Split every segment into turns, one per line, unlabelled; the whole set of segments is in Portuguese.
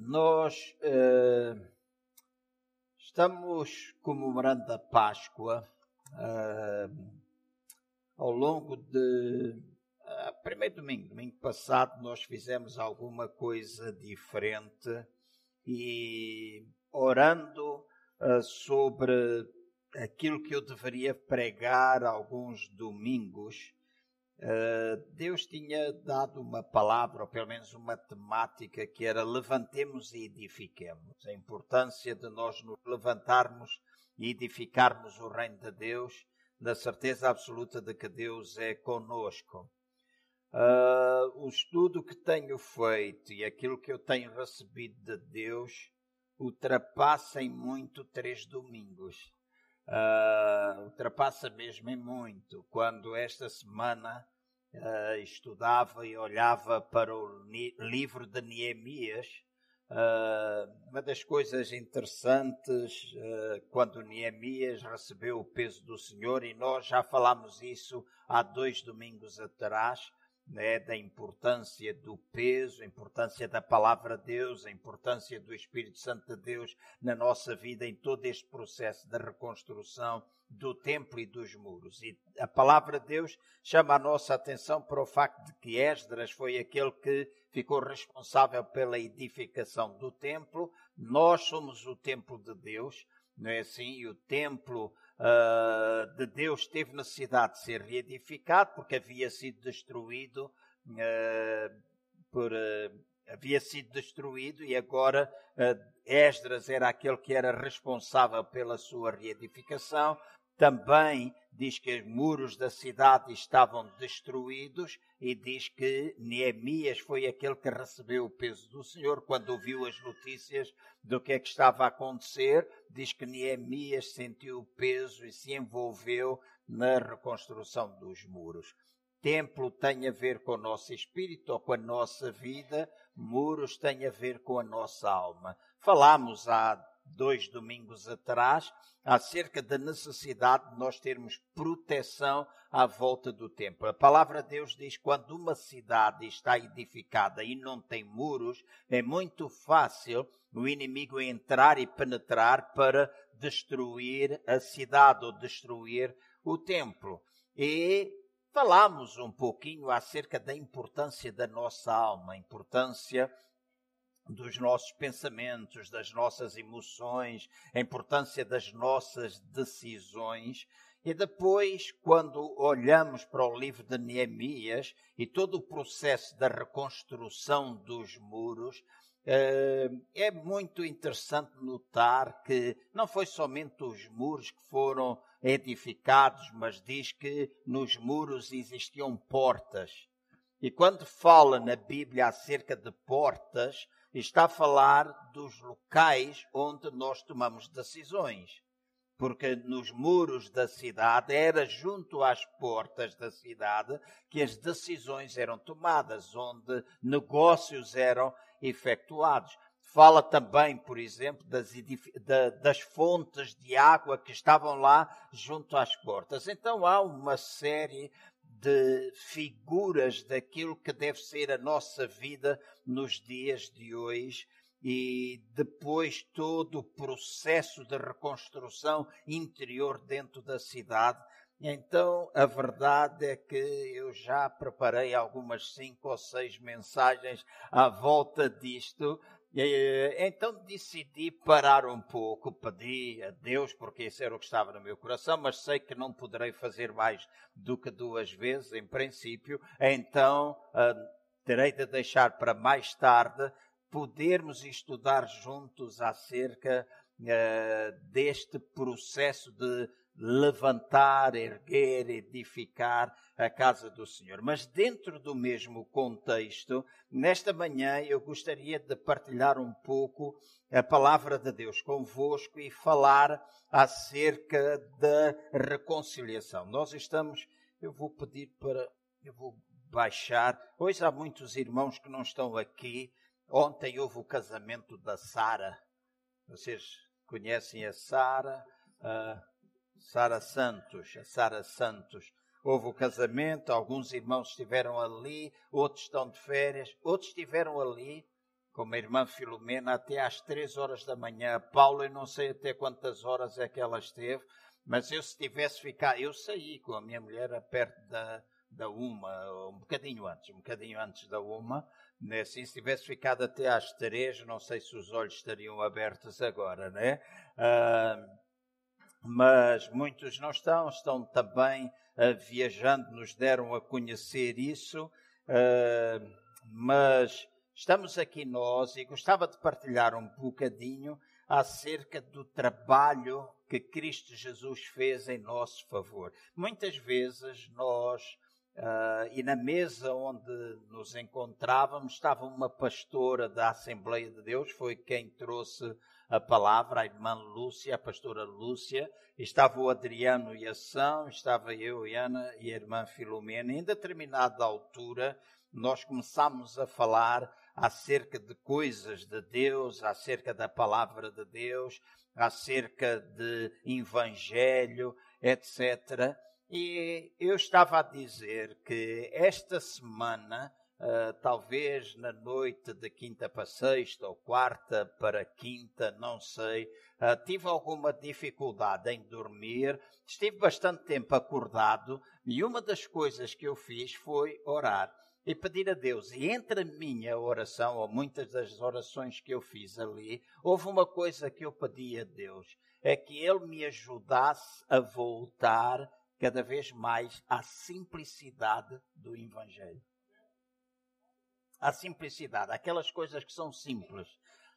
Nós uh, estamos comemorando a Páscoa uh, ao longo de. Uh, primeiro domingo, domingo passado, nós fizemos alguma coisa diferente e orando sobre aquilo que eu deveria pregar alguns domingos eh, Deus tinha dado uma palavra, ou pelo menos uma temática, que era levantemos e edifiquemos. A importância de nós nos levantarmos e edificarmos o reino de Deus, na certeza absoluta de que Deus é conosco. Uh, o estudo que tenho feito e aquilo que eu tenho recebido de Deus ultrapassa em muito três domingos uh, ultrapassa mesmo em muito. Quando esta semana uh, estudava e olhava para o livro de Neemias, uh, uma das coisas interessantes quando Neemias recebeu o peso do Senhor, e nós já falámos isso há dois domingos atrás, né, da importância do peso, a importância da palavra de Deus, a importância do Espírito Santo de Deus na nossa vida em todo este processo de reconstrução do templo e dos muros. E a palavra de Deus chama a nossa atenção para o facto de que Esdras foi aquele que ficou responsável pela edificação do templo. Nós somos o templo de Deus, não é assim? E o templo uh, de Deus teve necessidade de ser reedificado porque havia sido destruído uh, por uh, havia sido destruído e agora Esdras era aquele que era responsável pela sua reedificação. Também diz que os muros da cidade estavam destruídos e diz que Neemias foi aquele que recebeu o peso do Senhor quando ouviu as notícias do que é que estava a acontecer. Diz que Neemias sentiu o peso e se envolveu na reconstrução dos muros. Templo tem a ver com o nosso espírito ou com a nossa vida, muros têm a ver com a nossa alma. Falámos há dois domingos atrás, acerca da necessidade de nós termos proteção à volta do templo. A palavra de Deus diz: quando uma cidade está edificada e não tem muros, é muito fácil o inimigo entrar e penetrar para destruir a cidade ou destruir o templo. E falamos um pouquinho acerca da importância da nossa alma, a importância dos nossos pensamentos, das nossas emoções, a importância das nossas decisões. E depois, quando olhamos para o livro de Neemias e todo o processo da reconstrução dos muros, eh, é muito interessante notar que não foi somente os muros que foram edificados, mas diz que nos muros existiam portas. E quando fala na Bíblia acerca de portas, está a falar dos locais onde nós tomamos decisões. Porque nos muros da cidade, era junto às portas da cidade que as decisões eram tomadas, onde negócios eram efetuados. Fala também, por exemplo, das, das, fontes de água que estavam lá junto às portas. Então há uma série de figuras daquilo que deve ser a nossa vida nos dias de hoje e depois todo o processo de reconstrução interior dentro da cidade. Então, a verdade é que eu já preparei algumas cinco ou seis mensagens à volta disto, então decidi parar um pouco, pedi a Deus, porque isso era o que estava no meu coração, mas sei que não poderei fazer mais do que duas vezes, em princípio, então uh, terei de deixar para mais tarde podermos estudar juntos acerca uh, deste processo de levantar, erguer, edificar a casa do Senhor. Mas dentro do mesmo contexto, nesta manhã eu gostaria de partilhar um pouco a palavra de Deus convosco e falar acerca da reconciliação. Nós estamos, eu vou pedir para, eu vou baixar. Hoje há muitos irmãos que não estão aqui. Ontem houve o casamento da Sara. Vocês conhecem a Sara? Uh, Sara Santos, a Sara Santos. Houve o casamento, alguns irmãos estiveram ali, outros estão de férias, outros estiveram ali com a irmã Filomena até às três horas da manhã. Paula, eu não sei até quantas horas é que ela esteve, mas eu se tivesse ficado, eu saí com a minha mulher a perto da, da uma, um bocadinho antes, um bocadinho antes da uma, né? Assim, se tivesse ficado até às três, não sei se os olhos estariam abertos agora, né? Uh, mas muitos não estão, estão também uh, viajando, nos deram a conhecer isso, uh, mas estamos aqui nós e gostava de partilhar um bocadinho acerca do trabalho que Cristo Jesus fez em nosso favor. Muitas vezes nós Uh, e na mesa onde nos encontrávamos estava uma pastora da Assembleia de Deus, foi quem trouxe a palavra, a irmã Lúcia, a pastora Lúcia, estava o Adriano e a São, estava eu e Ana e a irmã Filomena. Em determinada altura, nós começámos a falar acerca de coisas de Deus, acerca da palavra de Deus, acerca de evangelho, etc. E eu estava a dizer que esta semana, uh, talvez na noite de quinta para sexta ou quarta para quinta, não sei, uh, tive alguma dificuldade em dormir, estive bastante tempo acordado e uma das coisas que eu fiz foi orar e pedir a Deus. E entre a minha oração, ou muitas das orações que eu fiz ali, houve uma coisa que eu pedi a Deus: é que Ele me ajudasse a voltar cada vez mais à simplicidade do Evangelho. À simplicidade, aquelas coisas que são simples.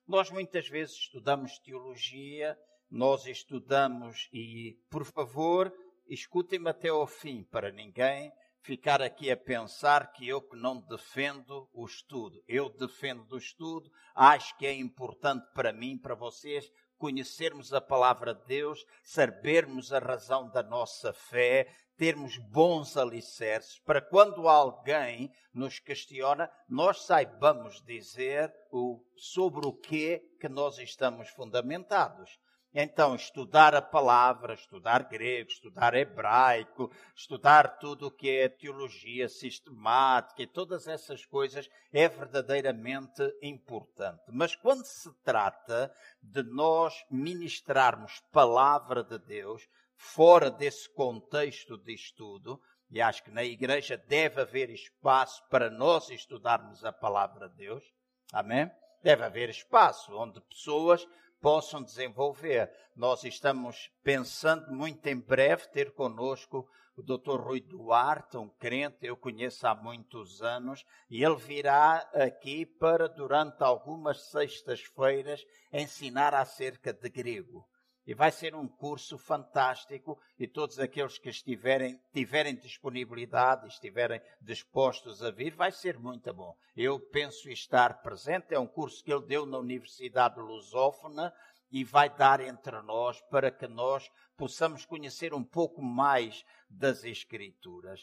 Nós muitas vezes estudamos teologia, nós estudamos e, por favor, escutem-me até ao fim, para ninguém ficar aqui a pensar que eu que não defendo o estudo. Eu defendo o estudo, acho que é importante para mim, para vocês, conhecermos a palavra de Deus, sabermos a razão da nossa fé, termos bons alicerces, para quando alguém nos questiona, nós saibamos dizer o, sobre o que que nós estamos fundamentados. Então, estudar a palavra, estudar grego, estudar hebraico, estudar tudo o que é teologia sistemática e todas essas coisas é verdadeiramente importante. Mas quando se trata de nós ministrarmos palavra de Deus, fora desse contexto de estudo, e acho que na igreja deve haver espaço para nós estudarmos a palavra de Deus, amém? Deve haver espaço onde pessoas possam desenvolver. Nós estamos pensando muito em breve ter conosco o Dr. Rui Duarte, um crente, eu conheço há muitos anos, e ele virá aqui para, durante algumas sextas-feiras, ensinar acerca de grego. E vai ser um curso fantástico e todos aqueles que estiverem, tiverem disponibilidade, estiverem dispostos a vir, vai ser muito bom. Eu penso estar presente, é um curso que ele deu na Universidade Lusófona e vai dar entre nós para que nós possamos conhecer um pouco mais das Escrituras.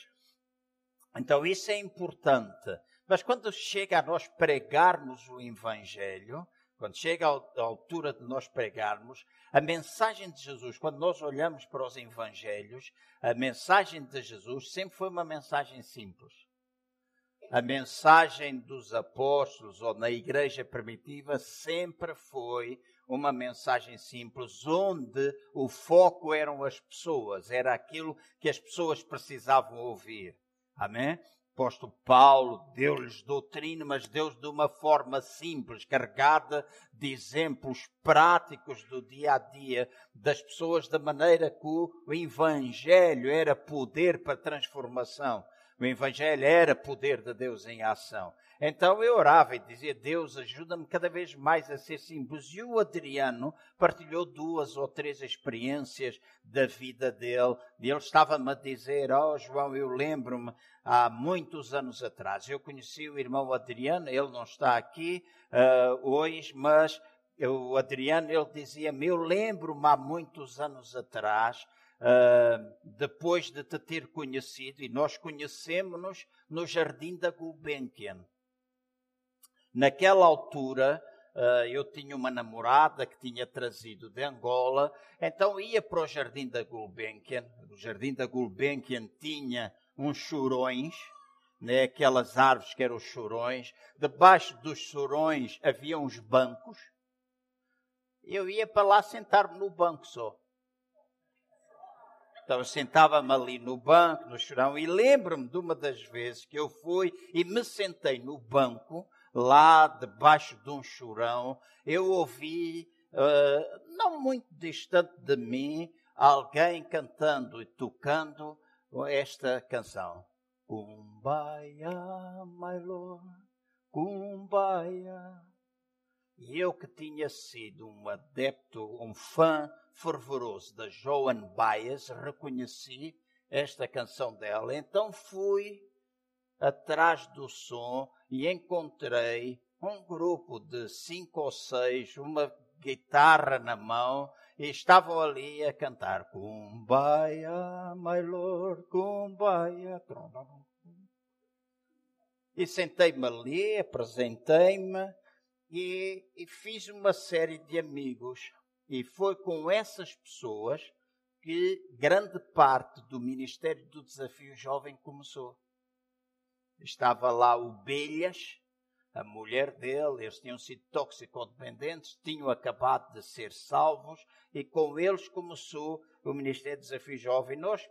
Então isso é importante. Mas quando chega a nós pregarmos o Evangelho, quando chega a altura de nós pregarmos, a mensagem de Jesus, quando nós olhamos para os evangelhos, a mensagem de Jesus sempre foi uma mensagem simples. A mensagem dos apóstolos ou na igreja primitiva sempre foi uma mensagem simples, onde o foco eram as pessoas, era aquilo que as pessoas precisavam ouvir. Amém? Apóstolo Paulo deu-lhes doutrina, mas deu-lhes de uma forma simples, carregada de exemplos práticos do dia a dia das pessoas, da maneira que o Evangelho era poder para transformação. O Evangelho era poder de Deus em ação. Então eu orava e dizia: Deus, ajuda-me cada vez mais a ser simples. E o Adriano partilhou duas ou três experiências da vida dele. E ele estava-me a dizer: Oh, João, eu lembro-me há muitos anos atrás. Eu conheci o irmão Adriano, ele não está aqui uh, hoje, mas o Adriano ele dizia-me: Eu lembro-me há muitos anos atrás. Uh, depois de te ter conhecido, e nós conhecemos-nos no jardim da Gulbenkian. Naquela altura, uh, eu tinha uma namorada que tinha trazido de Angola, então ia para o Jardim da Gulbenkian. O Jardim da Gulbenkian tinha uns churões, né? aquelas árvores que eram os chorões. Debaixo dos chorões havia uns bancos. Eu ia para lá sentar-me no banco só. Então sentava-me ali no banco, no chorão, e lembro-me de uma das vezes que eu fui e me sentei no banco, lá debaixo de um chorão. Eu ouvi, uh, não muito distante de mim, alguém cantando e tocando esta canção. Kumbaya, my Lord, Kumbaya. E eu que tinha sido um adepto, um fã fervoroso da Joan Baez, reconheci esta canção dela. Então fui atrás do som e encontrei um grupo de cinco ou seis, uma guitarra na mão, e estavam ali a cantar Kumbaya, my Lord, Kumbaya. E sentei-me ali, apresentei-me e, e fiz uma série de amigos. E foi com essas pessoas que grande parte do Ministério do Desafio Jovem começou. Estava lá o Belhas, a mulher dele, eles tinham sido toxicodependentes, tinham acabado de ser salvos e com eles começou o Ministério do Desafio Jovem. Nós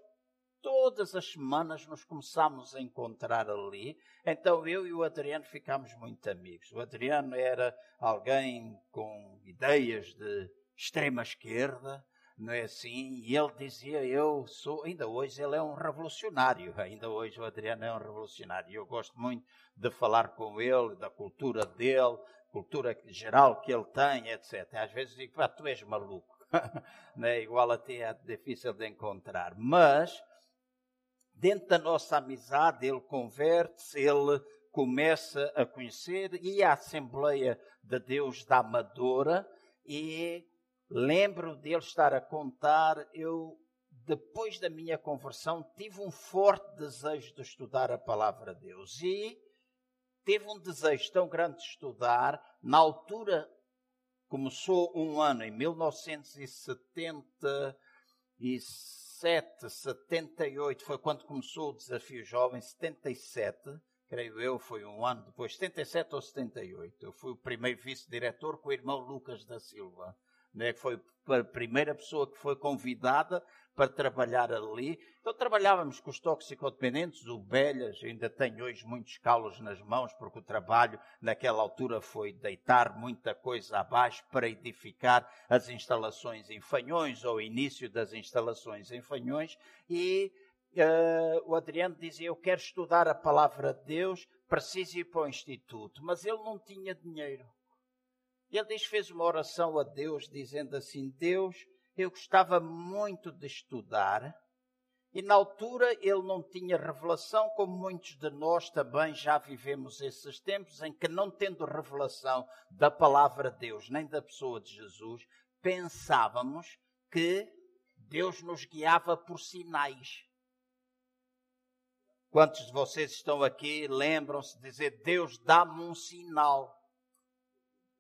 todas as semanas nos começámos a encontrar ali. Então eu e o Adriano ficámos muito amigos. O Adriano era alguém com ideias de extrema esquerda, não é assim? E ele dizia: Eu sou, ainda hoje ele é um revolucionário, ainda hoje o Adriano é um revolucionário. Eu gosto muito de falar com ele, da cultura dele, cultura geral que ele tem, etc. Às vezes digo: tu és maluco, não é? Igual até é difícil de encontrar. Mas, dentro da nossa amizade, ele converte-se, ele começa a conhecer e a Assembleia de Deus da Amadora e lembro dele estar a contar, eu, depois da minha conversão, tive um forte desejo de estudar a palavra de Deus. E teve um desejo tão grande de estudar, na altura começou um ano, em 1977, 78, foi quando começou o Desafio Jovem, 77, creio eu, foi um ano depois, 77 ou 78. Eu fui o primeiro vice-diretor com o irmão Lucas da Silva né, foi a primeira pessoa que foi convidada para trabalhar ali. Então trabalhávamos com os toxicodependentes, o Belhas, ainda tenho hoje muitos calos nas mãos, porque o trabalho naquela altura foi deitar muita coisa abaixo para edificar as instalações em Fanhões, ou o início das instalações em Fanhões, e uh, o Adriano dizia, eu quero estudar a palavra de Deus, preciso ir para o Instituto, mas ele não tinha dinheiro. Ele diz fez uma oração a Deus, dizendo assim: Deus, eu gostava muito de estudar. E na altura ele não tinha revelação, como muitos de nós também já vivemos esses tempos em que, não tendo revelação da palavra de Deus nem da pessoa de Jesus, pensávamos que Deus nos guiava por sinais. Quantos de vocês estão aqui lembram-se de dizer: Deus dá-me um sinal?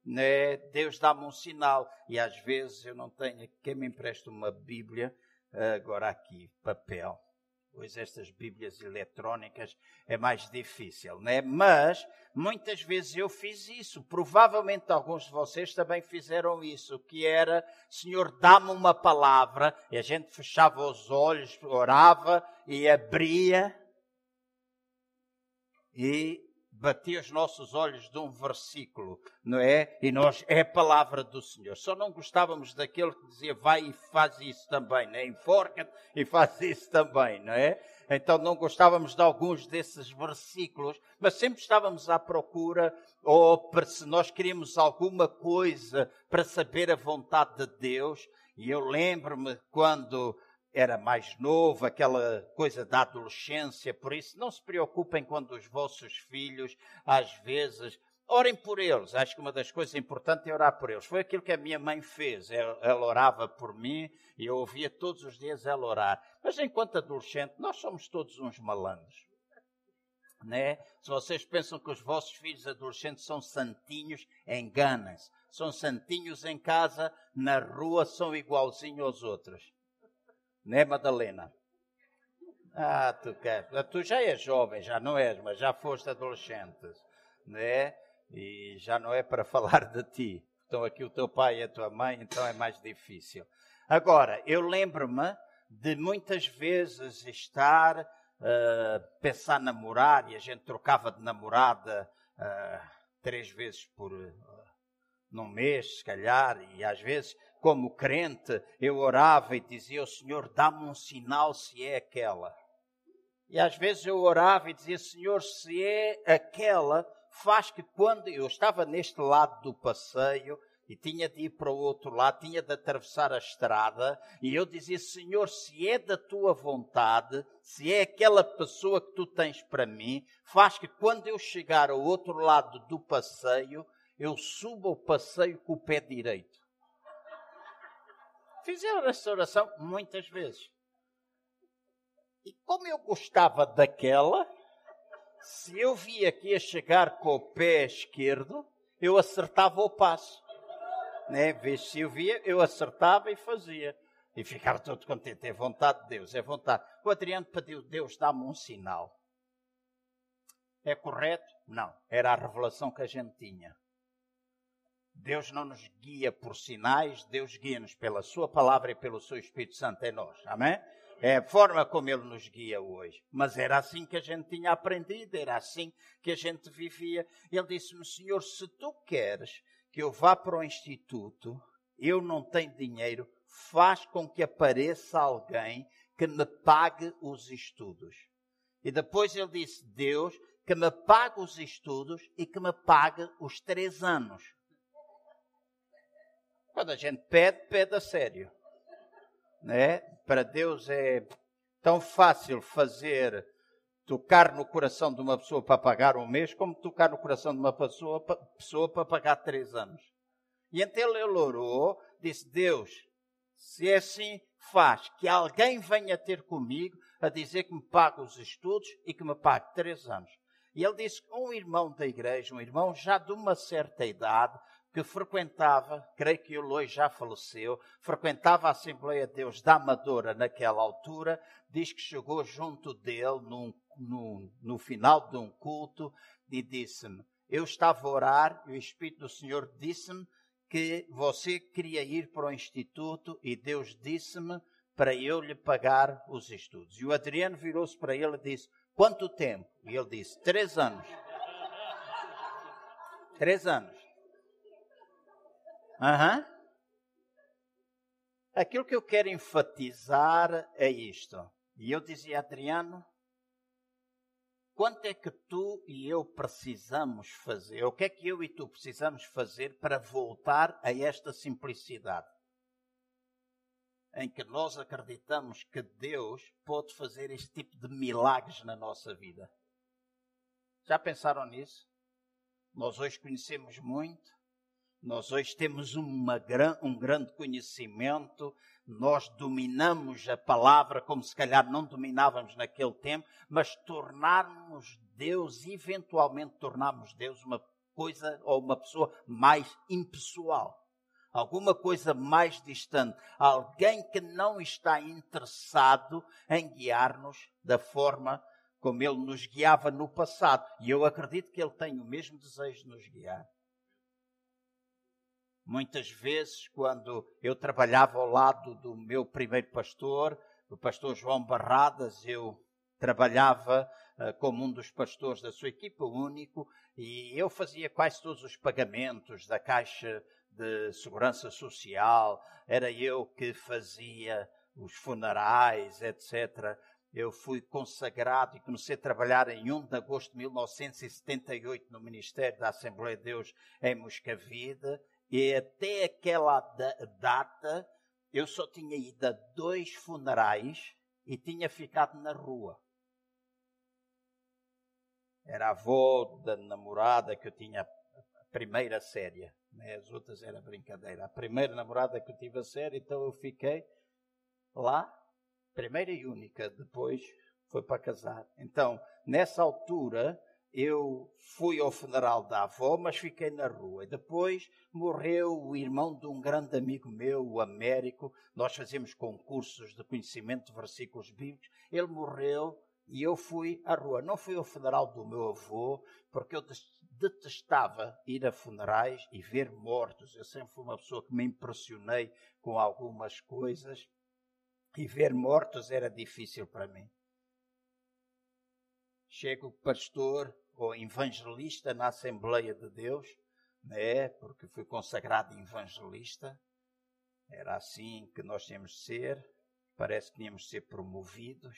Né? Deus dá-me um sinal. E às vezes eu não tenho. Quem me empresta uma Bíblia, agora aqui, papel. Pois estas Bíblias eletrónicas é mais difícil, né? Mas muitas vezes eu fiz isso. Provavelmente alguns de vocês também fizeram isso, que era, Senhor, dá-me uma palavra. E a gente fechava os olhos, orava e abria. E batia os nossos olhos de um versículo, não é? E nós, é a palavra do Senhor. Só não gostávamos daquele que dizia, vai e faz isso também, né? Enforca-te e faz isso também, não é? Então não gostávamos de alguns desses versículos, mas sempre estávamos à procura, ou se nós queríamos alguma coisa para saber a vontade de Deus. E eu lembro-me quando era mais novo, aquela coisa da adolescência, por isso não se preocupem quando os vossos filhos, às vezes, orem por eles. Acho que uma das coisas importantes é orar por eles. Foi aquilo que a minha mãe fez. Ela, orava por mim e eu ouvia todos os dias ela orar. Mas enquanto adolescente, nós somos todos uns malandros. Né? Se vocês pensam que os vossos filhos adolescentes são santinhos, enganem-se. São santinhos em casa, na rua são igualzinhos aos outros né, Madalena? Ah, tu queres. Tu já és jovem, já não és, mas já foste adolescente, né? E já não é para falar de ti. Estão aqui o teu pai e a tua mãe, então é mais difícil. Agora, eu lembro-me de muitas vezes estar uh, pensar namorar e a gente trocava de namorada uh, três vezes por uh, num mês, se calhar, e às vezes, como crente, eu orava e dizia: O Senhor, dá-me um sinal se é aquela. E às vezes eu orava e dizia: Senhor, se é aquela, faz que quando eu estava neste lado do passeio, e tinha de ir para o outro lado, tinha de atravessar a estrada, e eu dizia: Senhor, se é da tua vontade, se é aquela pessoa que tu tens para mim, faz que quando eu chegar ao outro lado do passeio, eu suba o passeio com o pé direito. Fizeram essa oração muitas vezes. E como eu gostava daquela, se eu via que ia chegar com o pé esquerdo, eu acertava o passo né? Vez se eu via, eu acertava e fazia. E ficava todo contente. É vontade de Deus, é vontade. O Adriano pediu, Deus dá-me um sinal. É correto? Não. Era a revelação que a gente tinha. Deus não nos guia por sinais, Deus guia-nos pela Sua palavra e pelo Seu Espírito Santo em nós. Amém? É a forma como Ele nos guia hoje. Mas era assim que a gente tinha aprendido, era assim que a gente vivia. Ele disse-me, Senhor, se tu queres que eu vá para o instituto, eu não tenho dinheiro, faz com que apareça alguém que me pague os estudos. E depois ele disse: Deus, que me pague os estudos e que me pague os três anos. Quando a gente pede, pede a sério. Né? Para Deus é tão fácil fazer tocar no coração de uma pessoa para pagar um mês, como tocar no coração de uma pessoa, pessoa para pagar três anos. E então ele orou, disse: Deus, se é assim, faz que alguém venha ter comigo a dizer que me pague os estudos e que me pague três anos. E ele disse que um irmão da igreja, um irmão já de uma certa idade, que frequentava, creio que ele hoje já faleceu, frequentava a Assembleia de Deus da Amadora naquela altura, diz que chegou junto dele num no, no final de um culto e disse-me: Eu estava a orar e o Espírito do Senhor disse-me que você queria ir para o instituto e Deus disse-me para eu lhe pagar os estudos. E o Adriano virou-se para ele e disse: Quanto tempo? E ele disse: Três anos. Três anos. Uhum. Aquilo que eu quero enfatizar é isto. E eu dizia, Adriano, Quanto é que tu e eu precisamos fazer? O que é que eu e tu precisamos fazer para voltar a esta simplicidade? Em que nós acreditamos que Deus pode fazer este tipo de milagres na nossa vida. Já pensaram nisso? Nós hoje conhecemos muito, nós hoje temos uma, um grande conhecimento, nós dominamos a palavra como se calhar não dominávamos naquele tempo, mas tornarmos Deus, eventualmente tornarmos Deus uma coisa ou uma pessoa mais impessoal. Alguma coisa mais distante. Alguém que não está interessado em guiar-nos da forma como ele nos guiava no passado. E eu acredito que ele tem o mesmo desejo de nos guiar. Muitas vezes, quando eu trabalhava ao lado do meu primeiro pastor, o pastor João Barradas, eu trabalhava uh, como um dos pastores da sua equipa, único, e eu fazia quase todos os pagamentos da Caixa de Segurança Social, era eu que fazia os funerais, etc. Eu fui consagrado e comecei a trabalhar em 1 de agosto de 1978 no Ministério da Assembleia de Deus em Moscavide e até aquela data eu só tinha ido a dois funerais e tinha ficado na rua. Era a avó da namorada que eu tinha a primeira séria. Né? As outras era brincadeira. A primeira namorada que eu tive a séria, então eu fiquei lá, primeira e única. Depois foi para casar. Então, nessa altura, eu fui ao funeral da avó, mas fiquei na rua. Depois morreu o irmão de um grande amigo meu, o Américo. Nós fazíamos concursos de conhecimento de versículos bíblicos. Ele morreu e eu fui à rua. Não fui ao funeral do meu avô, porque eu detestava ir a funerais e ver mortos. Eu sempre fui uma pessoa que me impressionei com algumas coisas. E ver mortos era difícil para mim. Chego pastor ou evangelista na Assembleia de Deus, né? porque fui consagrado evangelista. Era assim que nós tínhamos de ser. Parece que tínhamos de ser promovidos.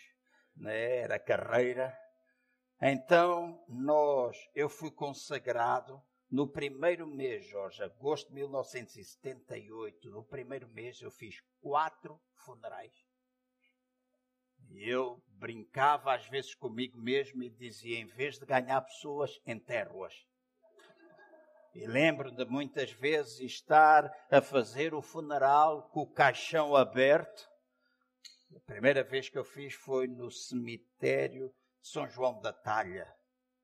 Né? Era carreira. Então, nós, eu fui consagrado no primeiro mês, Jorge, agosto de 1978. No primeiro mês eu fiz quatro funerais. E eu brincava às vezes comigo mesmo e dizia: em vez de ganhar pessoas, enterro-as. E lembro de muitas vezes estar a fazer o funeral com o caixão aberto. A primeira vez que eu fiz foi no cemitério São João da Talha.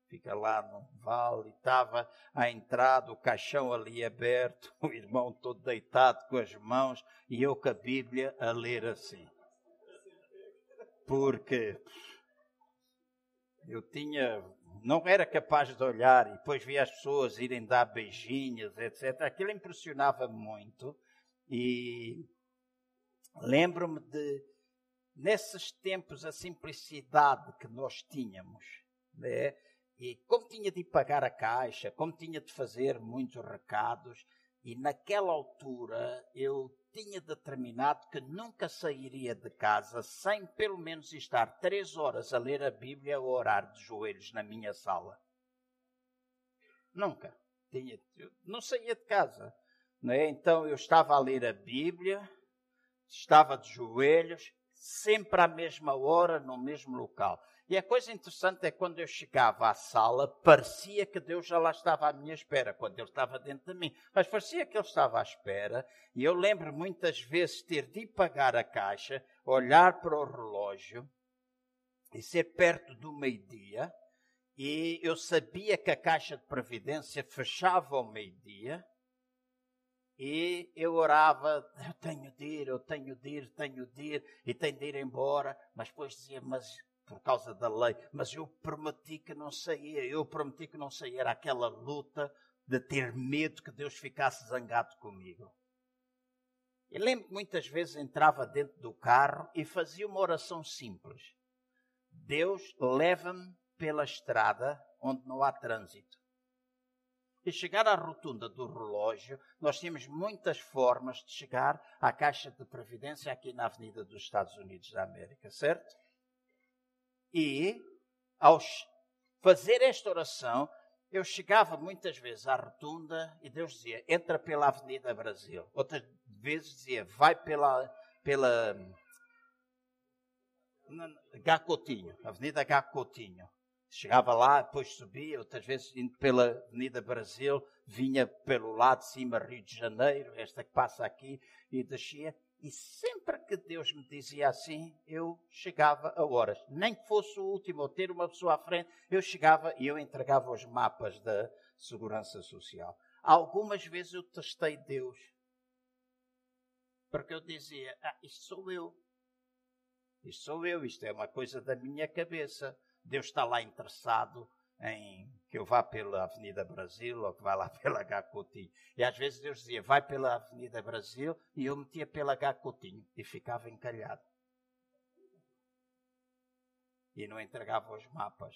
Fica lá no vale, estava à entrada, o caixão ali aberto, o irmão todo deitado com as mãos e eu com a Bíblia a ler assim porque eu tinha, não era capaz de olhar e depois via as pessoas irem dar beijinhos, etc. Aquilo impressionava muito e lembro-me de, nesses tempos, a simplicidade que nós tínhamos, né? E como tinha de pagar a caixa, como tinha de fazer muitos recados, e naquela altura eu tinha determinado que nunca sairia de casa sem pelo menos estar três horas a ler a Bíblia ou orar de joelhos na minha sala. Nunca. Tinha, não saía de casa. Não é? Então eu estava a ler a Bíblia, estava de joelhos, sempre à mesma hora, no mesmo local. E a coisa interessante é quando eu chegava à sala, parecia que Deus já lá estava à minha espera, quando Ele estava dentro de mim. Mas parecia que Ele estava à espera, e eu lembro muitas vezes ter de pagar a caixa, olhar para o relógio e ser perto do meio-dia, e eu sabia que a caixa de previdência fechava ao meio-dia, e eu orava, eu tenho de ir, eu tenho de ir, tenho de ir, e tenho de ir embora, mas depois dizia, mas por causa da lei, mas eu prometi que não saía, eu prometi que não saía. Era aquela luta de ter medo que Deus ficasse zangado comigo. E lembro que muitas vezes entrava dentro do carro e fazia uma oração simples. Deus leva-me pela estrada onde não há trânsito. E chegar à rotunda do relógio, nós temos muitas formas de chegar à Caixa de Previdência aqui na Avenida dos Estados Unidos da América, certo? E, ao fazer esta oração, eu chegava muitas vezes à rotunda e Deus dizia: entra pela Avenida Brasil. Outras vezes dizia: vai pela. pela Gacotinho, Avenida Gacotinho. Chegava lá, depois subia, outras vezes indo pela Avenida Brasil, vinha pelo lado de cima, Rio de Janeiro, esta que passa aqui, e descia. E sempre que Deus me dizia assim, eu chegava a horas. Nem que fosse o último, ou ter uma pessoa à frente, eu chegava e eu entregava os mapas da Segurança Social. Algumas vezes eu testei Deus. Porque eu dizia, ah, isto sou eu. Isto sou eu, isto é uma coisa da minha cabeça. Deus está lá interessado em que eu vá pela Avenida Brasil ou que vá lá pela H Coutinho. E às vezes Deus dizia, vai pela Avenida Brasil e eu metia pela H Coutinho e ficava encalhado. E não entregava os mapas.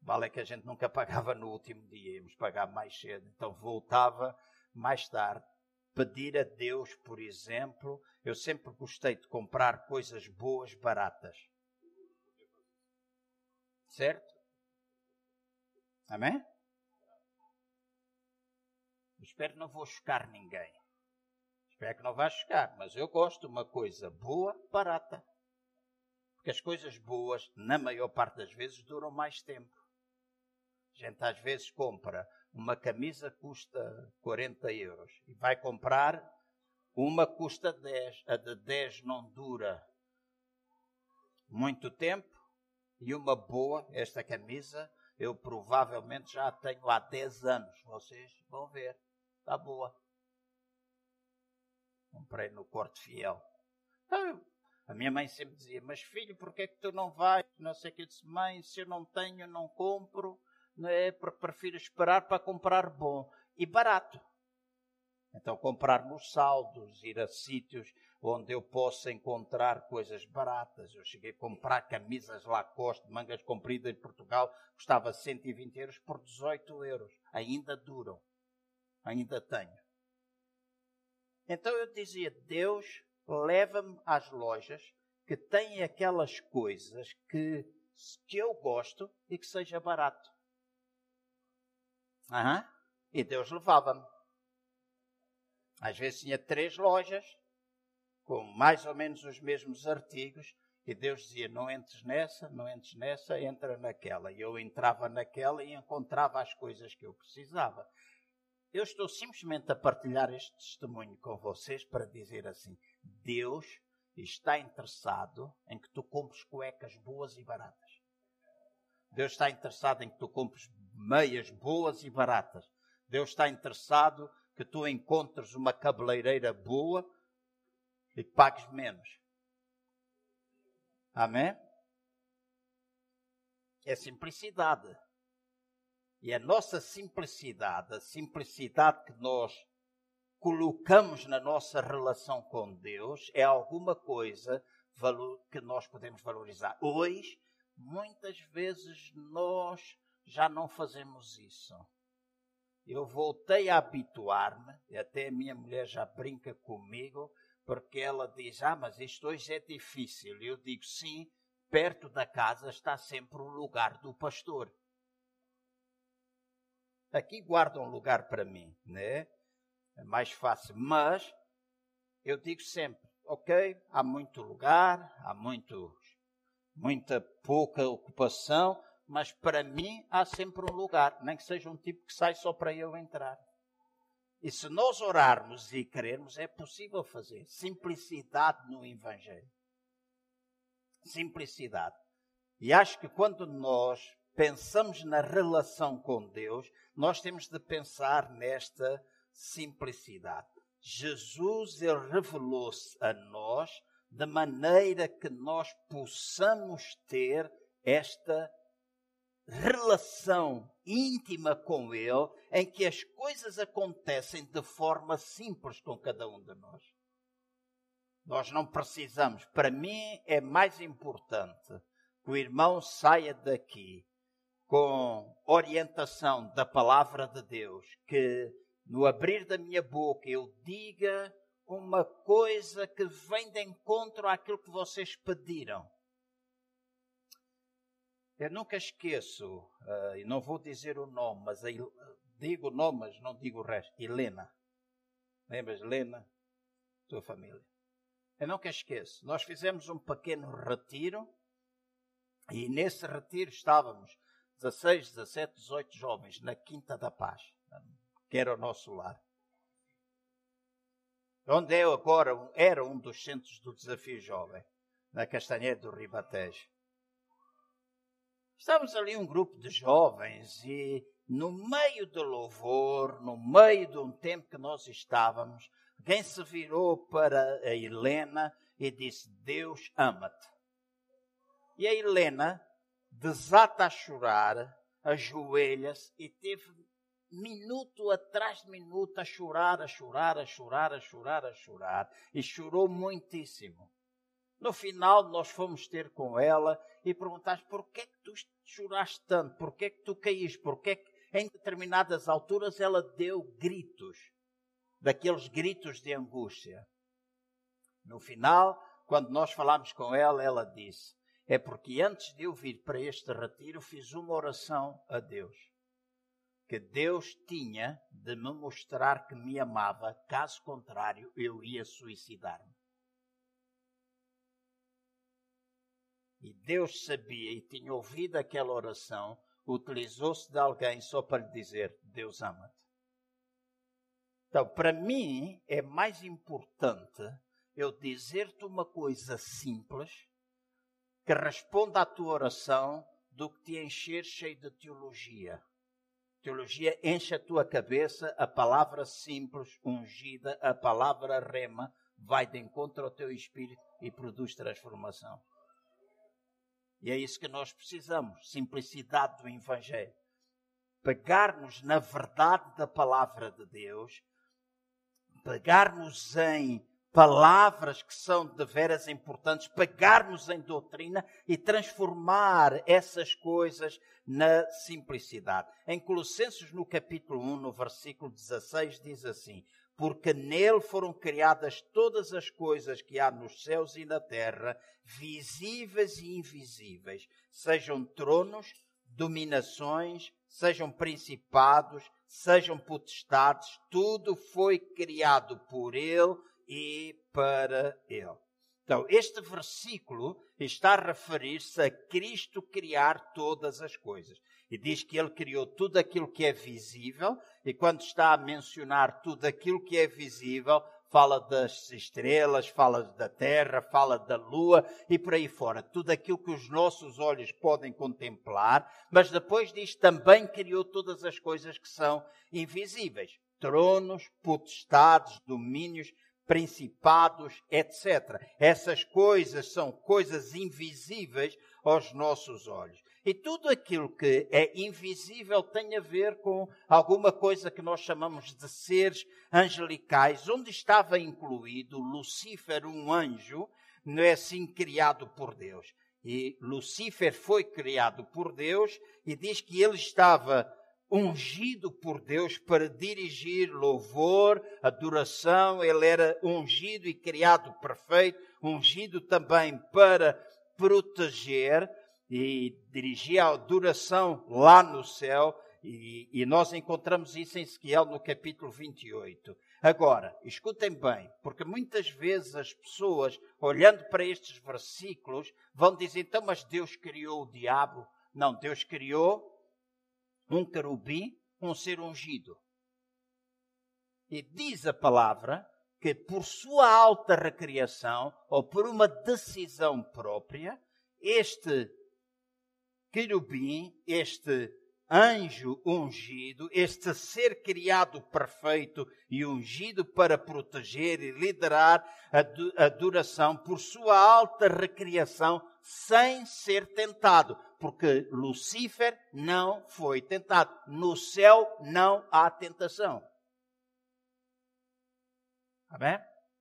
Vale é que a gente nunca pagava no último dia, íamos pagar mais cedo. Então voltava mais tarde. Pedir a Deus, por exemplo, eu sempre gostei de comprar coisas boas, baratas. Certo? Amém? Espero que não vou chocar ninguém. Espero que não vá chocar, mas eu gosto de uma coisa boa, barata. Porque as coisas boas, na maior parte das vezes, duram mais tempo. A gente às vezes compra uma camisa que custa 40 euros e vai comprar uma custa 10. A de 10 não dura muito tempo e uma boa, esta camisa, eu provavelmente já tenho há 10 anos. Vocês vão ver. Está boa. Comprei no Corte Fiel. Então, a minha mãe sempre dizia, mas filho, por que é que tu não vais? Não sei o que. Eu disse, mãe, se eu não tenho, não compro. Não é? Prefiro esperar para comprar bom e barato. Então, comprar nos saldos, ir a sítios onde eu possa encontrar coisas baratas. Eu cheguei a comprar camisas Lacoste, mangas compridas em Portugal, custava 120 euros por 18 euros. Ainda duram. Ainda tenho. Então eu dizia: Deus, leva-me às lojas que têm aquelas coisas que, que eu gosto e que seja barato. Uhum. E Deus levava-me. Às vezes tinha três lojas com mais ou menos os mesmos artigos e Deus dizia: não entres nessa, não entres nessa, entra naquela. E eu entrava naquela e encontrava as coisas que eu precisava. Eu estou simplesmente a partilhar este testemunho com vocês para dizer assim: Deus está interessado em que tu compres cuecas boas e baratas. Deus está interessado em que tu compres meias boas e baratas. Deus está interessado que tu encontres uma cabeleireira boa e pagues menos. Amém? É simplicidade. E a nossa simplicidade, a simplicidade que nós colocamos na nossa relação com Deus, é alguma coisa que nós podemos valorizar. Hoje, muitas vezes nós já não fazemos isso. Eu voltei a habituar-me, até a minha mulher já brinca comigo, porque ela diz: Ah, mas isto hoje é difícil. Eu digo: Sim, perto da casa está sempre o lugar do pastor. Aqui guarda um lugar para mim, né? É mais fácil. Mas eu digo sempre: Ok, há muito lugar, há muito, muita pouca ocupação, mas para mim há sempre um lugar, nem que seja um tipo que sai só para eu entrar. E se nós orarmos e querermos, é possível fazer. Simplicidade no Evangelho. Simplicidade. E acho que quando nós pensamos na relação com Deus, nós temos de pensar nesta simplicidade. Jesus ele revelou-se a nós de maneira que nós possamos ter esta relação íntima com Ele, em que as coisas acontecem de forma simples com cada um de nós. Nós não precisamos. Para mim é mais importante que o irmão saia daqui com orientação da palavra de Deus, que no abrir da minha boca eu diga uma coisa que vem de encontro àquilo que vocês pediram eu nunca esqueço, uh, e não vou dizer o nome, mas a, digo o nome, mas não digo o resto. Helena. Lembras, Helena? Tua família. Eu nunca esqueço. Nós fizemos um pequeno retiro e nesse retiro estávamos 16, 17, 18 jovens na Quinta da Paz, que era o nosso lar. Onde eu agora era um dos centros do desafio jovem, na Castanheira do Ribatejo. Estávamos ali um grupo de jovens e no meio do louvor, no meio de um tempo que nós estávamos, alguém se virou para a Helena e disse: Deus ama-te. E a Helena desata a chorar, ajoelha-se e teve minuto atrás de minuto a chorar, a chorar, a chorar, a chorar, a chorar. E chorou muitíssimo. No final, nós fomos ter com ela e perguntaste por que, é que tu choraste tanto, por que, é que tu caíste, por que, é que em determinadas alturas ela deu gritos, daqueles gritos de angústia. No final, quando nós falámos com ela, ela disse: É porque antes de eu vir para este retiro, fiz uma oração a Deus. Que Deus tinha de me mostrar que me amava, caso contrário, eu ia suicidar-me. E Deus sabia e tinha ouvido aquela oração, utilizou-se de alguém só para lhe dizer: Deus ama-te. Então, para mim, é mais importante eu dizer-te uma coisa simples que responda à tua oração do que te encher cheio de teologia. Teologia enche a tua cabeça, a palavra simples, ungida, a palavra rema, vai de encontro ao teu espírito e produz transformação. E é isso que nós precisamos: simplicidade do Evangelho. Pegar-nos na verdade da palavra de Deus, pegar-nos em palavras que são de veras importantes, pegar-nos em doutrina e transformar essas coisas na simplicidade. Em Colossenses, no capítulo 1, no versículo 16, diz assim: Porque nele foram criadas todas as coisas que há nos céus e na terra, visíveis e invisíveis, sejam tronos, dominações, sejam principados, sejam potestades, tudo foi criado por ele e para ele. Então, este versículo está a referir-se a Cristo criar todas as coisas. E diz que ele criou tudo aquilo que é visível, e quando está a mencionar tudo aquilo que é visível, fala das estrelas, fala da terra, fala da lua e por aí fora. Tudo aquilo que os nossos olhos podem contemplar, mas depois diz também criou todas as coisas que são invisíveis: tronos, potestades, domínios, principados, etc. Essas coisas são coisas invisíveis aos nossos olhos. E tudo aquilo que é invisível tem a ver com alguma coisa que nós chamamos de seres angelicais, onde estava incluído Lucífer, um anjo, não é assim criado por Deus. E Lucífer foi criado por Deus e diz que ele estava ungido por Deus para dirigir louvor, adoração, ele era ungido e criado perfeito, ungido também para proteger e dirigir a adoração lá no céu, e, e, nós encontramos isso em Ezequiel no capítulo 28. Agora, escutem bem, porque muitas vezes as pessoas, olhando para estes versículos, vão dizer, então, mas Deus criou o diabo? Não, Deus criou um querubim, um ser ungido. E diz a palavra que por sua alta recriação, ou por uma decisão própria, este querubim, este anjo ungido, este ser criado perfeito e ungido para proteger e liderar a adoração por sua alta recriação, sem ser tentado porque Lucífer não foi tentado. No céu não há tentação. Amém?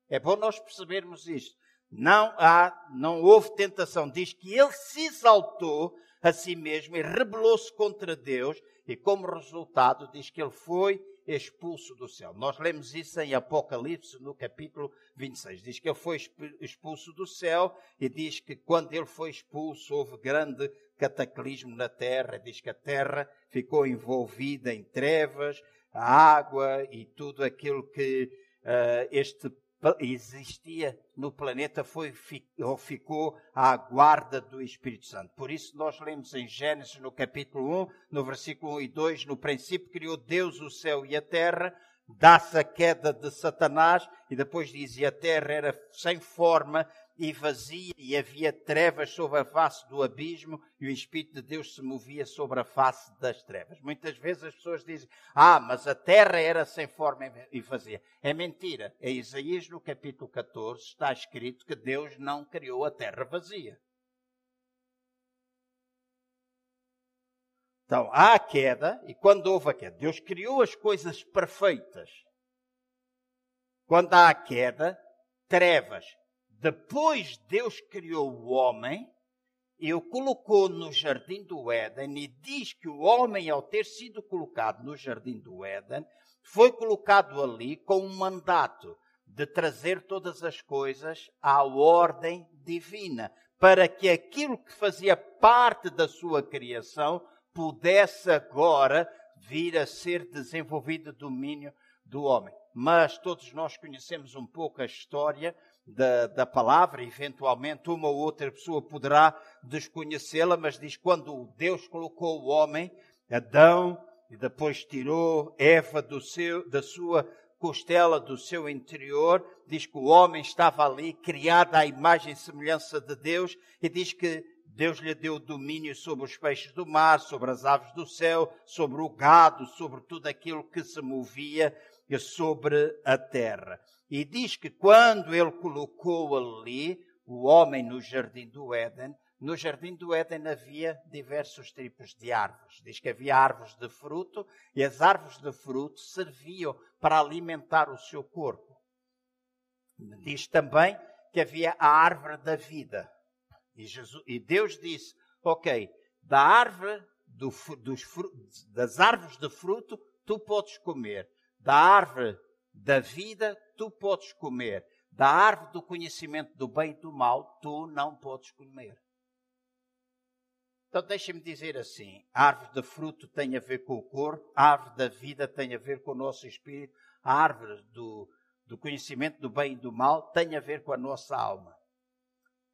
É bom nós percebermos isto. Não há, não houve tentação. Diz que ele se exaltou a si mesmo e rebelou-se contra Deus e como resultado diz que ele foi expulso do céu. Nós lemos isso em Apocalipse, no capítulo 26. Diz que ele foi expulso do céu e diz que quando ele foi expulso houve grande cataclismo na terra. Diz que a terra ficou envolvida em trevas, a água e tudo aquilo que uh, este existia no planeta foi ou ficou à guarda do Espírito Santo. Por isso nós lemos em Gênesis no capítulo 1, no versículo 1 e 2, no princípio criou Deus o céu e a terra, dá-se a queda de Satanás e depois diz e a terra era sem forma e vazia, e havia trevas sobre a face do abismo, e o Espírito de Deus se movia sobre a face das trevas. Muitas vezes as pessoas dizem, ah, mas a terra era sem forma e vazia. É mentira. Em Isaías, no capítulo 14, está escrito que Deus não criou a terra vazia. Então, há a queda, e quando houve a queda, Deus criou as coisas perfeitas. Quando há a queda, trevas, depois Deus criou o homem e o colocou no jardim do Éden e diz que o homem, ao ter sido colocado no jardim do Éden, foi colocado ali com um mandato de trazer todas as coisas à ordem divina, para que aquilo que fazia parte da sua criação pudesse agora vir a ser desenvolvido domínio do homem. Mas todos nós conhecemos um pouco a história da, da palavra, eventualmente uma ou outra pessoa poderá desconhecê-la, mas diz quando Deus colocou o homem, Adão, e depois tirou Eva do seu, da sua costela do seu interior, diz que o homem estava ali, criado à imagem e semelhança de Deus, e diz que Deus lhe deu domínio sobre os peixes do mar, sobre as aves do céu, sobre o gado, sobre tudo aquilo que se movia sobre a terra. E diz que quando ele colocou ali o homem no jardim do Éden, no jardim do Éden havia diversos tipos de árvores. Diz que havia árvores de fruto e as árvores de fruto serviam para alimentar o seu corpo. Diz também que havia a árvore da vida. E, Jesus, e Deus disse: Ok, da árvore do, dos, das árvores de fruto tu podes comer, da árvore da vida tu podes comer, da árvore do conhecimento do bem e do mal tu não podes comer. Então deixa-me dizer assim: a árvore de fruto tem a ver com o corpo, a árvore da vida tem a ver com o nosso espírito, a árvore do, do conhecimento do bem e do mal tem a ver com a nossa alma.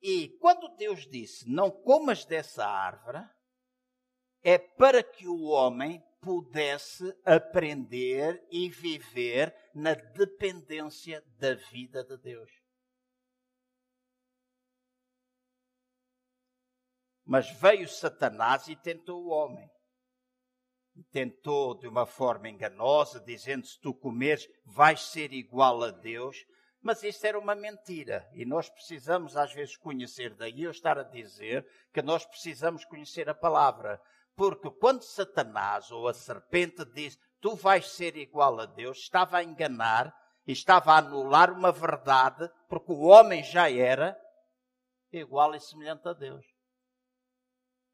E quando Deus disse: Não comas dessa árvore, é para que o homem pudesse aprender e viver na dependência da vida de Deus. Mas veio Satanás e tentou o homem. E tentou de uma forma enganosa, dizendo: se tu comeres, vais ser igual a Deus. Mas isso era uma mentira. E nós precisamos, às vezes, conhecer. Daí eu estar a dizer que nós precisamos conhecer a palavra. Porque quando Satanás ou a serpente diz: Tu vais ser igual a Deus, estava a enganar e estava a anular uma verdade, porque o homem já era igual e semelhante a Deus.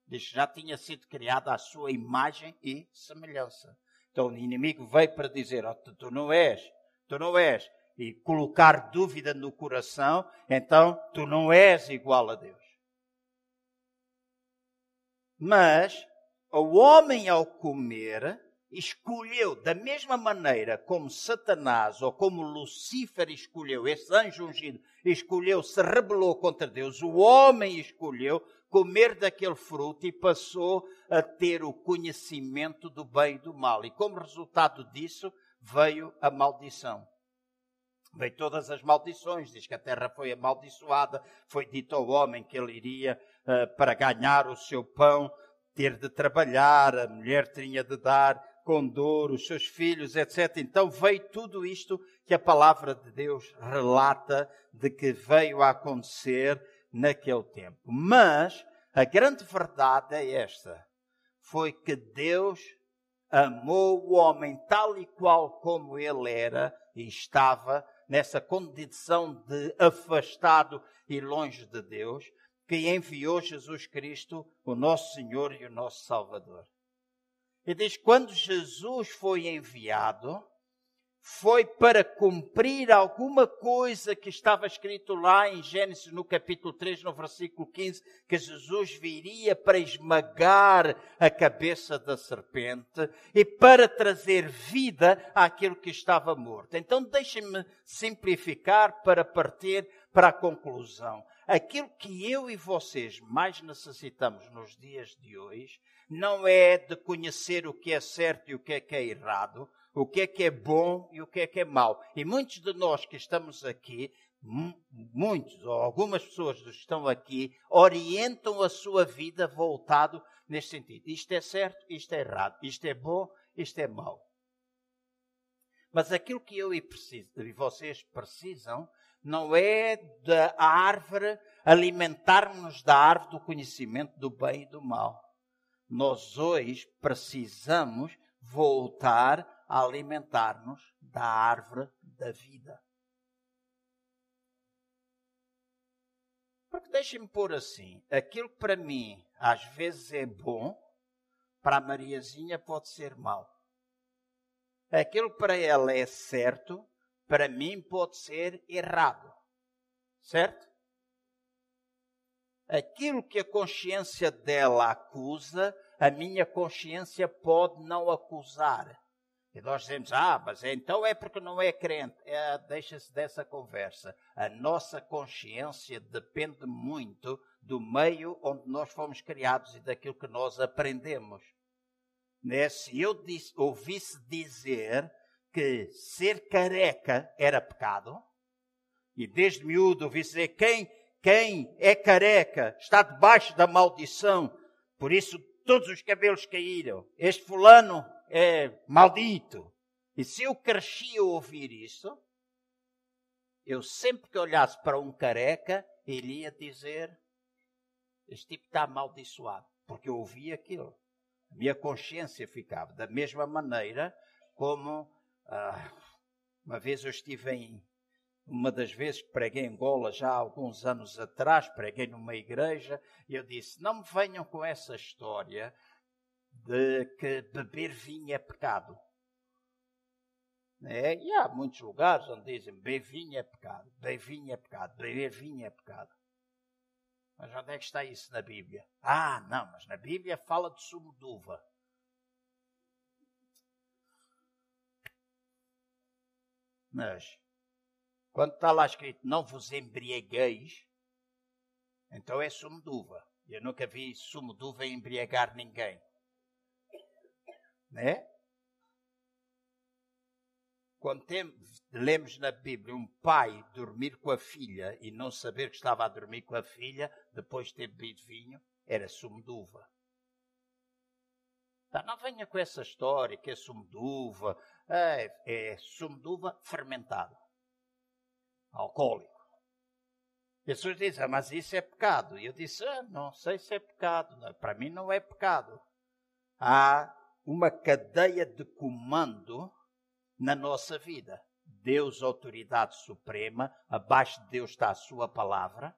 Diz que já tinha sido criada à sua imagem e semelhança. Então o inimigo veio para dizer: oh, tu não és, tu não és. E colocar dúvida no coração, então tu não és igual a Deus. Mas o homem, ao comer, escolheu da mesma maneira como Satanás ou como Lucifer escolheu, esse anjo ungido escolheu, se rebelou contra Deus, o homem escolheu comer daquele fruto e passou a ter o conhecimento do bem e do mal. E como resultado disso veio a maldição. Veio todas as maldições, diz que a terra foi amaldiçoada, foi dito ao homem que ele iria uh, para ganhar o seu pão, ter de trabalhar, a mulher tinha de dar com dor os seus filhos, etc. Então veio tudo isto que a palavra de Deus relata de que veio a acontecer naquele tempo. Mas a grande verdade é esta: foi que Deus amou o homem tal e qual como ele era e estava nessa condição de afastado e longe de Deus, que enviou Jesus Cristo, o nosso Senhor e o nosso Salvador. E diz: quando Jesus foi enviado, foi para cumprir alguma coisa que estava escrito lá em Gênesis no capítulo 3, no versículo 15, que Jesus viria para esmagar a cabeça da serpente e para trazer vida àquilo que estava morto. Então deixem-me simplificar para partir para a conclusão. Aquilo que eu e vocês mais necessitamos nos dias de hoje não é de conhecer o que é certo e o que é que é errado, o que é que é bom e o que é que é mau. E muitos de nós que estamos aqui, muitos ou algumas pessoas que estão aqui, orientam a sua vida voltado neste sentido. Isto é certo, isto é errado, isto é bom, isto é mau. Mas aquilo que eu e, preciso, e vocês precisam não é da árvore alimentarmos da árvore do conhecimento do bem e do mal. Nós hoje precisamos voltar a alimentar-nos da árvore da vida. Porque deixem-me pôr assim: aquilo que para mim às vezes é bom, para a Mariazinha pode ser mau. Aquilo para ela é certo, para mim pode ser errado. Certo? Aquilo que a consciência dela acusa, a minha consciência pode não acusar. E nós dizemos, ah, mas então é porque não é crente. É, Deixa-se dessa conversa. A nossa consciência depende muito do meio onde nós fomos criados e daquilo que nós aprendemos. Né? Se eu disse, ouvisse dizer que ser careca era pecado, e desde miúdo ouvisse dizer quem, Quem é careca está debaixo da maldição. Por isso todos os cabelos caíram. Este fulano é maldito. E se eu cresci a ouvir isso, eu sempre que olhasse para um careca, ele ia dizer: Este tipo está amaldiçoado. Porque eu ouvi aquilo. Minha consciência ficava. Da mesma maneira como ah, uma vez eu estive em. Uma das vezes que preguei em Angola, já há alguns anos atrás, preguei numa igreja, e eu disse: Não me venham com essa história de que beber vinho é pecado. É, e há muitos lugares onde dizem beber vinho é pecado, beber vinho é pecado, beber vinho é pecado. Mas onde é que está isso na Bíblia? Ah, não, mas na Bíblia fala de sumo de uva. Mas, quando está lá escrito não vos embriagueis, então é sumo de uva. Eu nunca vi sumo de uva embriagar ninguém. Né? Quando tem, lemos na Bíblia um pai dormir com a filha e não saber que estava a dormir com a filha depois de ter bebido vinho, era sumo de uva. Tá, não venha com essa história que é sumo de uva, é, é sumo de uva fermentado, alcoólico. As pessoas dizem, ah, mas isso é pecado. E eu disse, ah, não sei se é pecado. Não, para mim não é pecado. Há uma cadeia de comando na nossa vida. Deus, autoridade suprema, abaixo de Deus está a sua palavra,